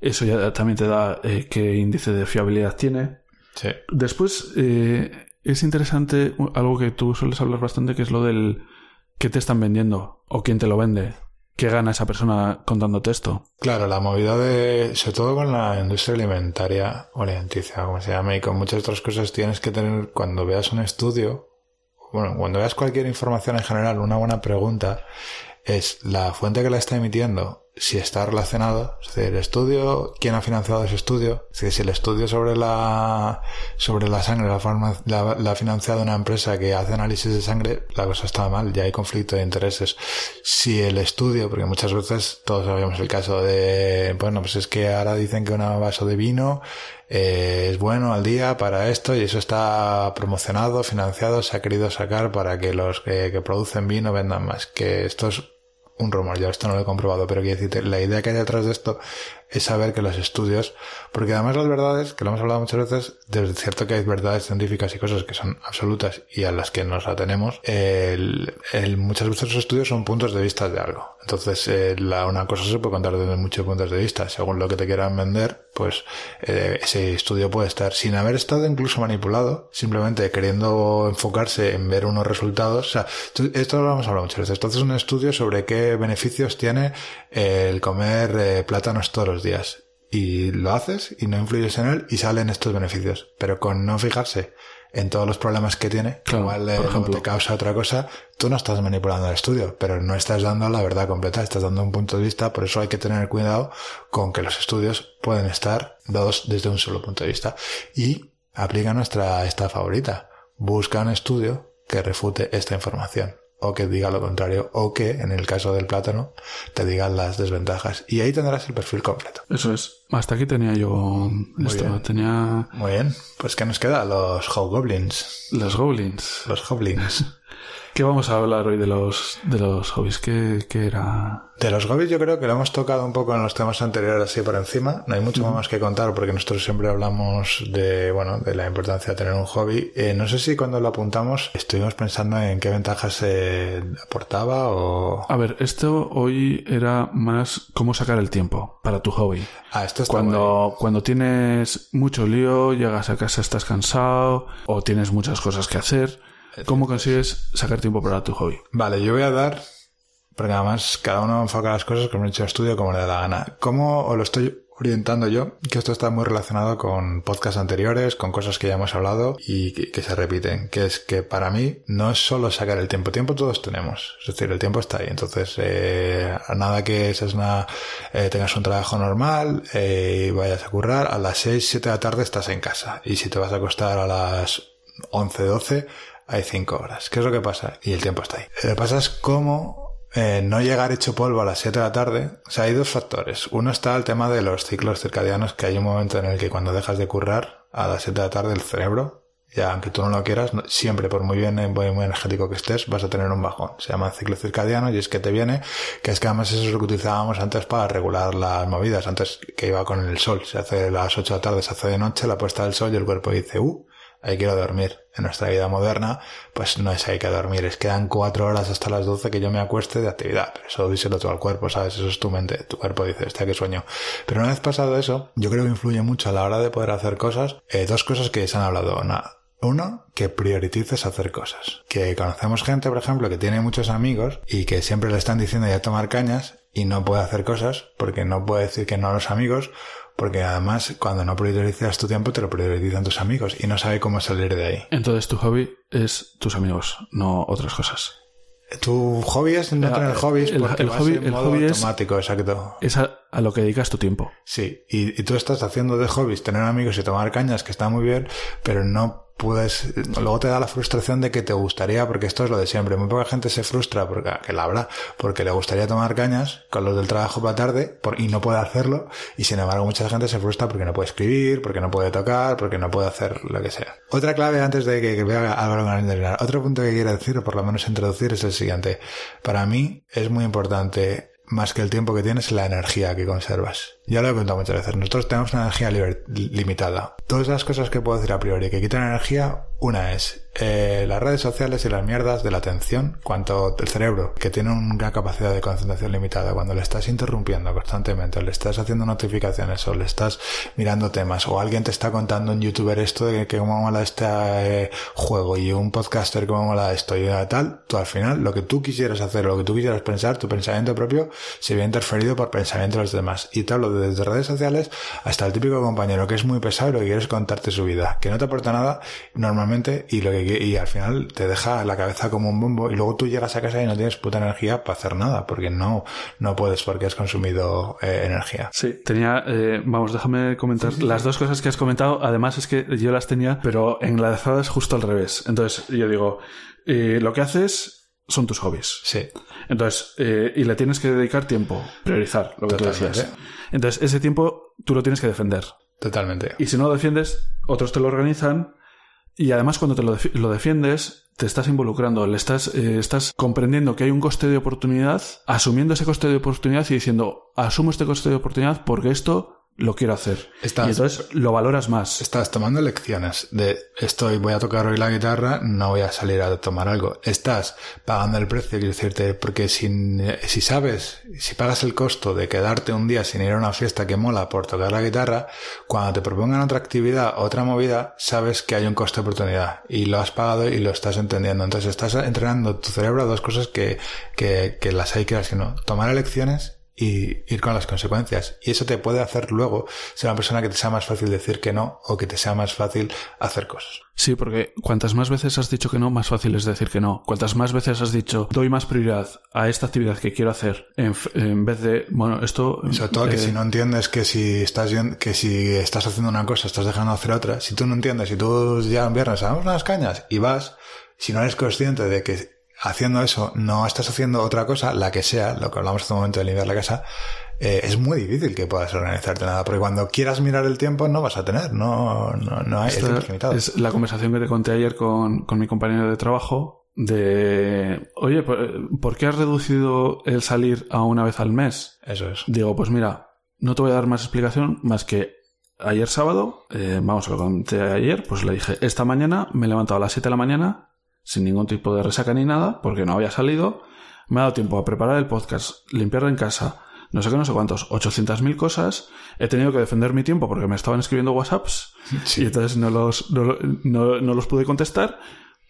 Eso ya también te da eh, qué índice de fiabilidad tiene. Sí. Después, eh, es interesante algo que tú sueles hablar bastante, que es lo del qué te están vendiendo o quién te lo vende. ¿Qué gana esa persona contándote esto? Claro, la movida de, sobre todo con la industria alimentaria o alimenticia, como se llama, y con muchas otras cosas, tienes que tener, cuando veas un estudio, bueno, cuando veas cualquier información en general, una buena pregunta es la fuente que la está emitiendo, si está relacionado, es decir, el estudio, quién ha financiado ese estudio, es decir, si el estudio sobre la, sobre la sangre la, farma- la, la ha financiado una empresa que hace análisis de sangre, la cosa está mal, ya hay conflicto de intereses. Si el estudio, porque muchas veces todos sabemos el caso de, bueno, pues es que ahora dicen que un vaso de vino eh, es bueno al día para esto y eso está promocionado, financiado, se ha querido sacar para que los que, que producen vino vendan más. Que esto es un rumor, yo esto no lo he comprobado, pero quiero decirte, la idea que hay detrás de esto es saber que los estudios, porque además las verdades, que lo hemos hablado muchas veces, es cierto que hay verdades científicas y cosas que son absolutas y a las que nos atenemos, el, el- muchas veces los estudios son puntos de vista de algo. Entonces, eh, la, una cosa se puede contar desde muchos puntos de vista. Según lo que te quieran vender, pues eh, ese estudio puede estar sin haber estado incluso manipulado, simplemente queriendo enfocarse en ver unos resultados. O sea, esto lo hemos hablado muchas veces. Entonces, un estudio sobre qué beneficios tiene el comer eh, plátanos todos los días. Y lo haces y no influyes en él y salen estos beneficios. Pero con no fijarse en todos los problemas que tiene, Claro, igual eh, por ejemplo. te causa otra cosa, tú no estás manipulando el estudio, pero no estás dando la verdad completa, estás dando un punto de vista, por eso hay que tener cuidado con que los estudios pueden estar dados desde un solo punto de vista. Y aplica nuestra esta favorita. Busca un estudio que refute esta información o que diga lo contrario o que en el caso del plátano te digan las desventajas y ahí tendrás el perfil completo. Eso es. Hasta aquí tenía yo esto. bien. Tenía Muy bien. Pues ¿qué nos queda? Los Hobgoblins. los goblins. Los Goblins. ¿Qué vamos a hablar hoy de los, de los hobbies? ¿Qué, qué era? De los goblins yo creo que lo hemos tocado un poco en los temas anteriores así por encima. No hay mucho más que contar porque nosotros siempre hablamos de, bueno, de la importancia de tener un hobby. Eh, no sé si cuando lo apuntamos estuvimos pensando en qué ventajas aportaba o... A ver, esto hoy era más cómo sacar el tiempo para tu hobby. Ah, esto está. Cuando, cuando tienes mucho lío, llegas a casa, estás cansado o tienes muchas cosas que hacer, ¿cómo consigues sacar tiempo para tu hobby? Vale, yo voy a dar, porque además cada uno enfoca las cosas como he hecho estudio como le da la gana. ¿Cómo os lo estoy orientando yo? Que esto está muy relacionado con podcasts anteriores, con cosas que ya hemos hablado y que, que se repiten. Que es que para mí no es solo sacar el tiempo. Tiempo todos tenemos. Es decir, el tiempo está ahí. Entonces, eh, nada que seas una, eh, tengas un trabajo normal eh, y vayas a currar, a las 6, 7 de la tarde estás en casa. Y si te vas a acostar a las 11, 12, hay 5 horas. ¿Qué es lo que pasa? Y el tiempo está ahí. Lo que pasa es cómo eh, no llegar hecho polvo a las 7 de la tarde. O sea, hay dos factores. Uno está el tema de los ciclos circadianos, que hay un momento en el que cuando dejas de currar a las 7 de la tarde el cerebro, ya aunque tú no lo quieras, no- siempre por muy bien, muy, muy energético que estés, vas a tener un bajón. Se llama ciclo circadiano y es que te viene, que es que además eso es lo que utilizábamos antes para regular las movidas. Antes que iba con el sol, se hace a las 8 de la tarde, se hace de noche, la puesta del sol y el cuerpo dice, uh, hay que ir a dormir. En nuestra vida moderna, pues no es hay que dormir, es que dan cuatro horas hasta las 12 que yo me acueste de actividad. Pero eso díselo todo al cuerpo, ¿sabes? Eso es tu mente. Tu cuerpo dice, está que sueño. Pero una vez pasado eso, yo creo que influye mucho a la hora de poder hacer cosas. Eh, dos cosas que se han hablado. Nada. Uno, que priorices hacer cosas. Que conocemos gente, por ejemplo, que tiene muchos amigos y que siempre le están diciendo ya tomar cañas y no puede hacer cosas porque no puede decir que no a los amigos porque además cuando no priorizas tu tiempo te lo priorizan tus amigos y no sabe cómo salir de ahí. Entonces tu hobby es tus amigos, no otras cosas. Tu hobby es no Ah, tener hobbies el- porque el hobby- en el modo hobby es- automático, exacto. Es a, a lo que dedicas tu tiempo. Sí, y, y tú estás haciendo de hobbies tener amigos y tomar cañas, que está muy bien, pero no puedes, luego te da la frustración de que te gustaría, porque esto es lo de siempre, muy poca gente se frustra, porque, que la habrá, porque le gustaría tomar cañas con los del trabajo por la tarde y no puede hacerlo, y sin embargo mucha gente se frustra porque no puede escribir, porque no puede tocar, porque no puede hacer lo que sea. Otra clave antes de que, que vea Álvaro terminar, otro punto que quiero decir, o por lo menos introducir, es el siguiente. Para mí es muy importante más que el tiempo que tienes, la energía que conservas. Ya lo he contado muchas veces. Nosotros tenemos una energía limitada. Todas las cosas que puedo decir a priori que quitan energía, una es eh, las redes sociales y las mierdas de la atención. Cuanto el cerebro, que tiene una capacidad de concentración limitada, cuando le estás interrumpiendo constantemente, o le estás haciendo notificaciones, o le estás mirando temas, o alguien te está contando un youtuber esto de que cómo mola este eh, juego, y un podcaster cómo mola esto, y tal, tú al final, lo que tú quisieras hacer, lo que tú quisieras pensar, tu pensamiento propio, se ve interferido por pensamiento de los demás. Y te hablo desde redes sociales hasta el típico compañero que es muy pesado y lo que quiere es contarte su vida, que no te aporta nada normalmente y lo que y al final te deja la cabeza como un bombo y luego tú llegas a casa y no tienes puta energía para hacer nada porque no no puedes porque has consumido eh, energía. Sí, tenía, eh, vamos, déjame comentar las dos cosas que has comentado. Además es que yo las tenía, pero enlazadas justo al revés. Entonces yo digo, eh, lo que haces son tus hobbies. Sí, Entonces, eh, y le tienes que dedicar tiempo, priorizar lo que tú Totalmente. decías. Entonces, ese tiempo tú lo tienes que defender. totalmente. Y si no lo defiendes, otros te lo organizan. Y además, cuando te lo, lo defiendes, te estás involucrando, le estás, eh, estás comprendiendo que hay un coste de oportunidad, asumiendo ese coste de oportunidad y diciendo, asumo este coste de oportunidad porque esto lo quiero hacer. Estás- Y entonces lo valoras más. Estás tomando lecciones de estoy, voy a tocar hoy la guitarra, no voy a salir a tomar algo. Estás pagando el precio, quiero decirte, porque si, si sabes, si pagas el costo de quedarte un día sin ir a una fiesta que mola por tocar la guitarra, cuando te propongan otra actividad, otra movida, sabes que hay un coste de oportunidad y lo has pagado y lo estás entendiendo. Entonces estás entrenando tu cerebro a dos cosas que, que, que las hay que las que no. Tomar elecciones y ir con las consecuencias. Y eso te puede hacer luego ser una persona que te sea más fácil decir que no o que te sea más fácil hacer cosas. Sí, porque cuantas más veces has dicho que no, más fácil es decir que no. Cuantas más veces has dicho, doy más prioridad a esta actividad que quiero hacer, en, en vez de, bueno, esto... Sobre todo que eh, si no entiendes que si estás que si estás haciendo una cosa, estás dejando de hacer otra, si tú no entiendes, si tú ya un viernes hagamos unas cañas y vas, si no eres consciente de que haciendo eso no estás haciendo otra cosa, la que sea, lo que hablamos hace un momento de limpiar la casa, eh, es muy difícil que puedas organizarte nada, porque cuando quieras mirar el tiempo no vas a tener, no, no, no hay, Esta el tiempo es limitado. es la conversación que te conté ayer con, con mi compañero de trabajo de, oye, ¿por por qué has reducido el salir a una vez al mes? Eso es. Digo, pues mira, no te voy a dar más explicación más que ayer sábado, eh, vamos, lo conté ayer, pues le dije, esta mañana me he levantado a las 7 de la mañana sin ningún tipo de resaca ni nada, porque no había salido, me ha dado tiempo a preparar el podcast, limpiarlo en casa, no sé qué, no sé cuántos, 800.000 cosas, he tenido que defender mi tiempo porque me estaban escribiendo WhatsApps y entonces no los, no, no- no los pude contestar,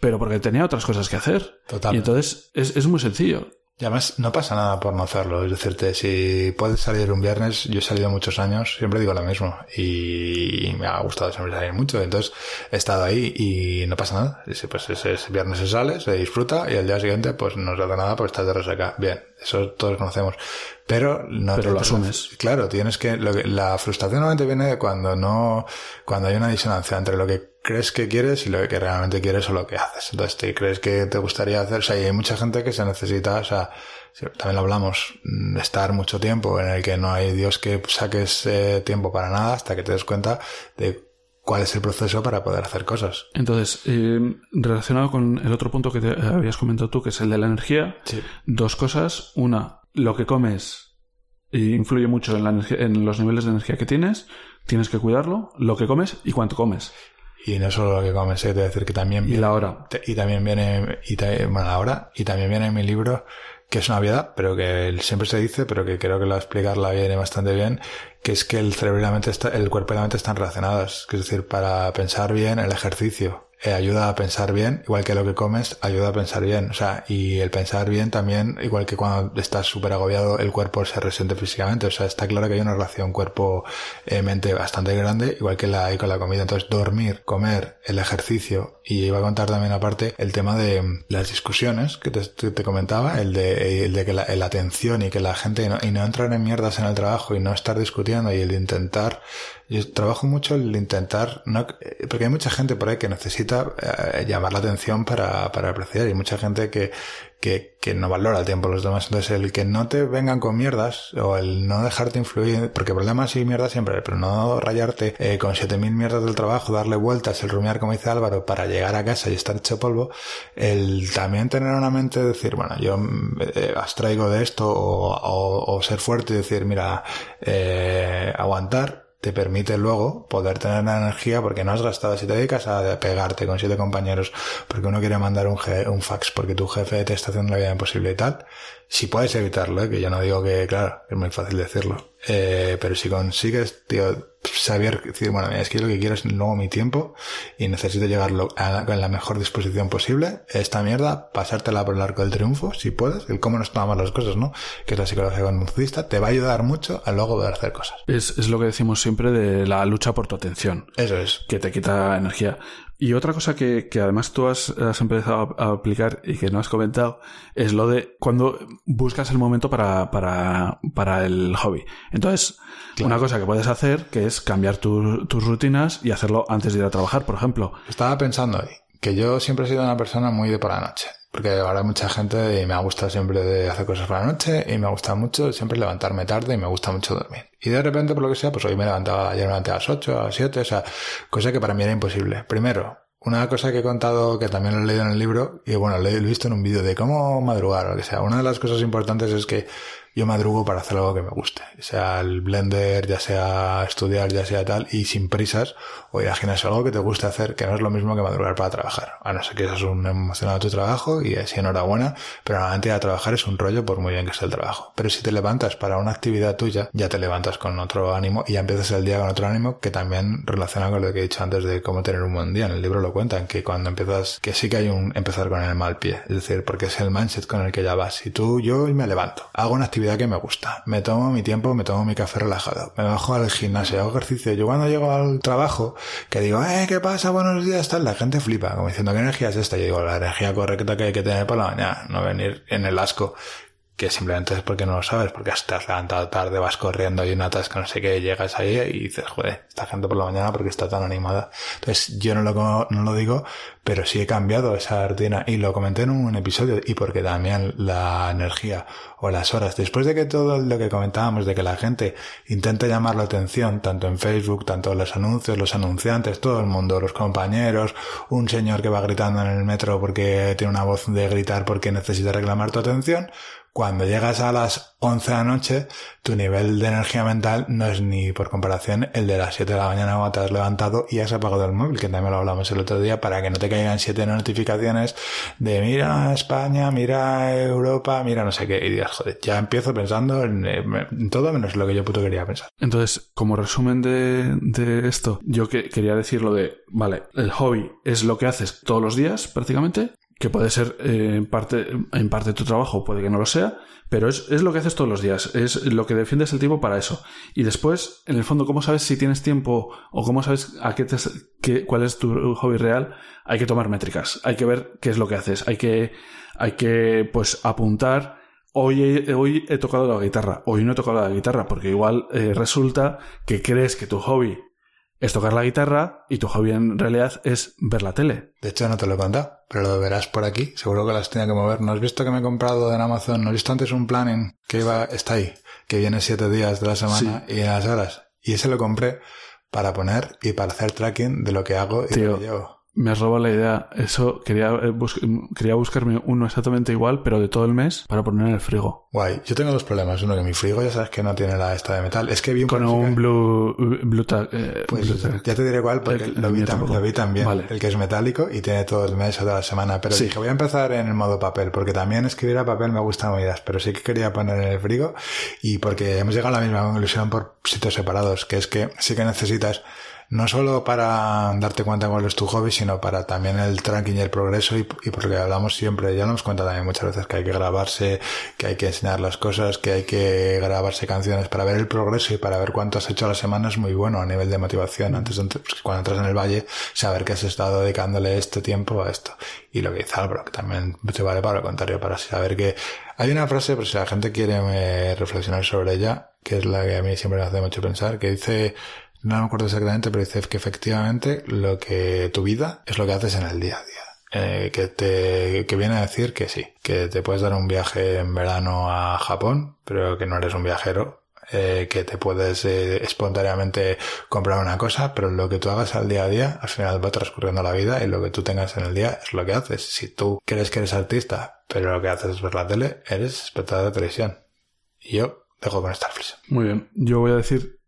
pero porque tenía otras cosas que hacer. Total. Y entonces es, es muy sencillo. Y además no pasa nada por no hacerlo. Es decirte, si puedes salir un viernes, yo he salido muchos años, siempre digo lo mismo. Y me ha gustado siempre salir mucho. Entonces he estado ahí y no pasa nada. Dice, Pues ese, ese viernes se sale, se disfruta y el día siguiente pues no se hace nada porque estás de resaca. Bien, eso todos conocemos. Pero no Pero te- lo asumes. Claro, tienes que, lo que- la frustración normalmente viene cuando no, cuando hay una disonancia entre lo que crees que quieres y lo que realmente quieres o lo que haces. Entonces, te crees que te gustaría hacer, o sea, y hay mucha gente que se necesita, o sea, también lo hablamos, mm, estar mucho tiempo en el que no hay Dios que saques eh, tiempo para nada hasta que te des cuenta de cuál es el proceso para poder hacer cosas. Entonces, eh, relacionado con el otro punto que te habías comentado tú, que es el de la energía, Sí. dos cosas. Una, lo que comes influye mucho en, la en los niveles de energía que tienes. Tienes que cuidarlo, lo que comes y cuánto comes. Y no solo lo que comes, eh, te voy a decir que también Y la hora. Te- Y también viene, y bueno, ahora, y también viene en mi libro, que es una obviedad, pero que siempre se dice, pero que creo que lo va a explicarla viene bastante bien, que es que el cerebro y la mente, está, el cuerpo y la mente están relacionados. Que es decir, para pensar bien, el ejercicio eh, ayuda a pensar bien, igual que lo que comes ayuda a pensar bien. O sea, y el pensar bien también, igual que cuando estás súper agobiado, el cuerpo se resiente físicamente. O sea, está claro que hay una relación cuerpo-mente bastante grande, igual que la hay con la comida. Entonces, dormir, comer, el ejercicio, y iba a contar también aparte el tema de mm, las discusiones que te, te comentaba, el de, el de que la, la atención y que la gente no, y no entrar en mierdas en el trabajo y no estar discutiendo y el intentar yo trabajo mucho el intentar, no, eh, porque hay mucha gente por ahí que necesita eh, llamar la atención para, para apreciar y mucha gente que, que, que no valora el tiempo de los demás. Entonces, el que no te vengan con mierdas o el no dejarte influir, porque problemas y mierdas siempre pero no rayarte eh, con 7000 mierdas del trabajo, darle vueltas, el rumiar, como dice Álvaro, para llegar a casa y estar hecho polvo, el también tener una mente de decir, bueno, yo eh, abstraigo de esto o, o, o ser fuerte y decir, mira, eh, aguantar te permite luego poder tener la energía porque no has gastado. Si te dedicas a pegarte con siete compañeros porque uno quiere mandar un, un fax porque tu jefe te está haciendo la vida imposible y tal, si puedes evitarlo, ¿eh? que yo no digo que, claro, es muy fácil decirlo, eh, pero si consigues, tío, saber decir, bueno, mira, es que lo que quiero es luego mi tiempo y necesito llegarlo a con la mejor disposición posible, esta mierda, pasártela por el arco del triunfo, si puedes, el cómo nos tomamos las cosas, ¿no? Que es la psicología conductista, te va a ayudar mucho a luego poder hacer cosas. Es, es lo que decimos siempre de la lucha por tu atención, Eso es. que te quita energía. Y otra cosa que, que además tú has, has empezado a, a aplicar y que no has comentado es lo de cuando buscas el momento para, para, para el hobby. Entonces, una cosa que puedes hacer que es cambiar tu- tus rutinas y hacerlo antes de ir a trabajar, por ejemplo. Estaba pensando hoy que yo siempre he sido una persona muy de por la noche. Porque ahora mucha gente y me ha gustado siempre de hacer cosas por la noche y me gusta mucho siempre levantarme tarde y me gusta mucho dormir. Y de repente, por lo que sea, pues hoy me levantaba, ayer me a las 8, a las 7, o sea, cosa que para mí era imposible. Primero, una cosa que he contado, que también lo he leído en el libro, y bueno, lo he visto en un vídeo de cómo madrugar o lo que sea. Una de las cosas importantes es que yo madrugo para hacer algo que me guste. Sea el blender, ya sea estudiar, ya sea tal, y sin prisas, o ir algo que te guste hacer, que no es lo mismo que madrugar para trabajar. A no ser que seas un emocionado de tu trabajo, y así enhorabuena, pero normalmente a trabajar es un rollo por muy bien que sea el trabajo. Pero si te levantas para una actividad tuya, ya te levantas con otro ánimo y ya empiezas el día con otro ánimo que también relaciona con lo que he dicho antes de cómo tener un buen día. En el libro lo cuentan, que cuando empiezas, que sí que hay un empezar con el mal pie. Es decir, porque es el mindset con el que ya vas. Si tú, yo me levanto, hago una actividad que me gusta, me tomo mi tiempo, me tomo mi café relajado, me bajo al gimnasio, hago ejercicio. Yo cuando llego al trabajo, que digo, eh, ¿qué pasa? Buenos días, tal, la gente flipa, como diciendo, ¿qué energía es esta? Yo digo, la energía correcta que hay que tener por la mañana, no venir en el asco que simplemente es porque no lo sabes, porque te has levantado tarde, vas corriendo y una tasca, no sé qué, llegas ahí y dices, joder, esta gente por la mañana porque está tan animada. Entonces, yo no lo, no lo digo, pero sí he cambiado esa rutina y lo comenté en un episodio y porque también la energía o las horas, después de que todo lo que comentábamos, de que la gente intente llamar la atención, tanto en Facebook, tanto los anuncios, los anunciantes, todo el mundo, los compañeros, un señor que va gritando en el metro porque tiene una voz de gritar porque necesita reclamar tu atención, cuando llegas a las 11 de la noche, tu nivel de energía mental no es ni por comparación el de las 7 de la mañana cuando te has levantado y has apagado el móvil, que también lo hablamos el otro día, para que no te caigan 7 notificaciones de mira España, mira Europa, mira no sé qué, y digas, joder, ya empiezo pensando en, en todo menos lo que yo puto quería pensar. Entonces, como resumen de, de esto, yo que, quería decir lo de, vale, el hobby es lo que haces todos los días prácticamente, que puede ser eh, en, parte, en parte tu trabajo, puede que no lo sea, pero es, es, lo que haces todos los días, es lo que defiendes el tiempo para eso. Y después, en el fondo, ¿cómo sabes si tienes tiempo o cómo sabes a qué, te, qué cuál es tu hobby real? Hay que tomar métricas, hay que ver qué es lo que haces, hay que, hay que pues apuntar. Hoy he, hoy he tocado la guitarra, hoy no he tocado la guitarra, porque igual eh, resulta que crees que tu hobby es tocar la guitarra y tu hobby en realidad es ver la tele. De hecho, no te lo he contado, pero lo verás por aquí. Seguro que las tenía que mover. ¿No has visto que me he comprado en Amazon? ¿No has visto antes un planning que iba, está ahí, que viene siete días de la semana sí. y las horas? Y ese lo compré para poner y para hacer tracking de lo que hago y Tío, lo que llevo. Me has robado la idea. Eso quería, eh, bus quería buscarme uno exactamente igual, pero de todo el mes, para poner en el frigo. Guay. Yo tengo dos problemas. Uno, que mi frigo ya sabes que no tiene la esta de metal. Es que vi un Con un blue, blue tag, eh, pues blue tag. ya te diré cuál, porque El- lo, vi mío tam- tampoco. lo vi también. Vale. El que es metálico y tiene todo el mes o toda la semana. Pero Sí. dije, voy a empezar en el modo papel, porque también escribir a papel me gusta movidas, pero sí que quería poner en el frigo y porque hemos llegado a la misma conclusión por sitios separados, que es que sí que necesitas no solo para darte cuenta cuál es tu hobby, sino para también el tracking y el progreso y, y porque hablamos siempre, ya lo hemos contado también muchas veces, que hay que grabarse, que hay que enseñar las cosas, que hay que grabarse canciones para ver el progreso y para ver cuánto has hecho a la semana es muy bueno a nivel de motivación. Antes pues, cuando entras en el valle, saber que has estado dedicándole este tiempo a esto. Y lo que dice que también te vale para lo contrario, para saber que hay una frase, por si la gente quiere eh, reflexionar sobre ella, que es la que a mí siempre me hace mucho pensar, que dice, no me acuerdo exactamente, pero dice que efectivamente lo que tu vida es lo que haces en el día a día. Eh, que te que viene a decir que sí, que te puedes dar un viaje en verano a Japón, pero que no eres un viajero, eh, que te puedes eh, espontáneamente comprar una cosa, pero lo que tú hagas al día a día, al final va transcurriendo la vida y lo que tú tengas en el día es lo que haces. Si tú crees que eres artista, pero lo que haces es ver la tele, eres espectador de televisión. Y yo dejo con esta. Muy bien. Yo voy a decir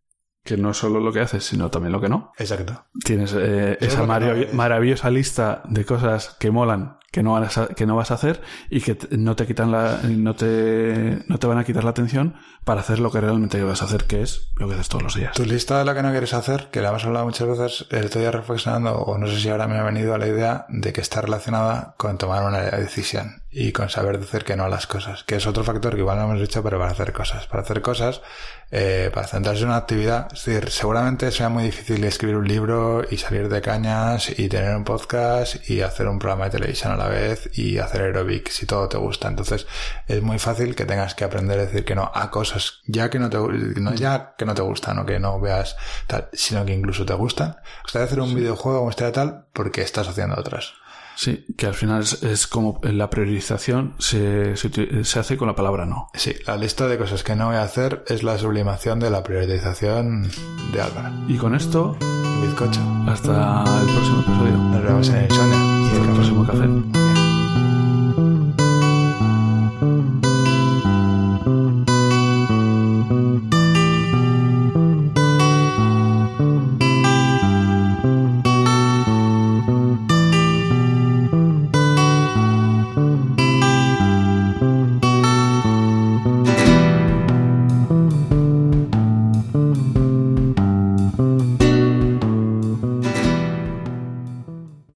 que no solo lo que haces, sino también lo que no. Exacto. Tienes eh, esa no maravillosa lista de cosas que molan, que no vas a, que no vas a hacer y que no te quitan la, no te, no te van a quitar la atención para hacer lo que realmente vas a hacer, que es lo que haces todos los días. Tu lista de lo que no quieres hacer, que la hemos hablado muchas veces, día reflexionando, o no sé si ahora me ha venido a la idea de que está relacionada con tomar una decisión y con saber decir que no a las cosas, que es otro factor que igual no hemos dicho, pero para hacer cosas. Para hacer cosas, eh, para centrarse en una actividad, es decir, seguramente sea muy difícil escribir un libro y salir de cañas y tener un podcast y hacer un programa de televisión a la vez y hacer aerobic si todo te gusta. Entonces, es muy fácil que tengas que aprender a decir que no a cosas ya que no te, no ya que no te gustan o que no veas tal, sino que incluso te gustan. Gustaría hacer un videojuego o de tal porque estás haciendo otras. Sí, que al final es, es como la priorización se, se, hace con la palabra no. Sí, la lista de cosas que no voy a hacer es la sublimación de la priorización de Álvaro. Y con esto, Bizcocho. hasta el próximo episodio. Nos vemos en el Insomnia y el próximo café.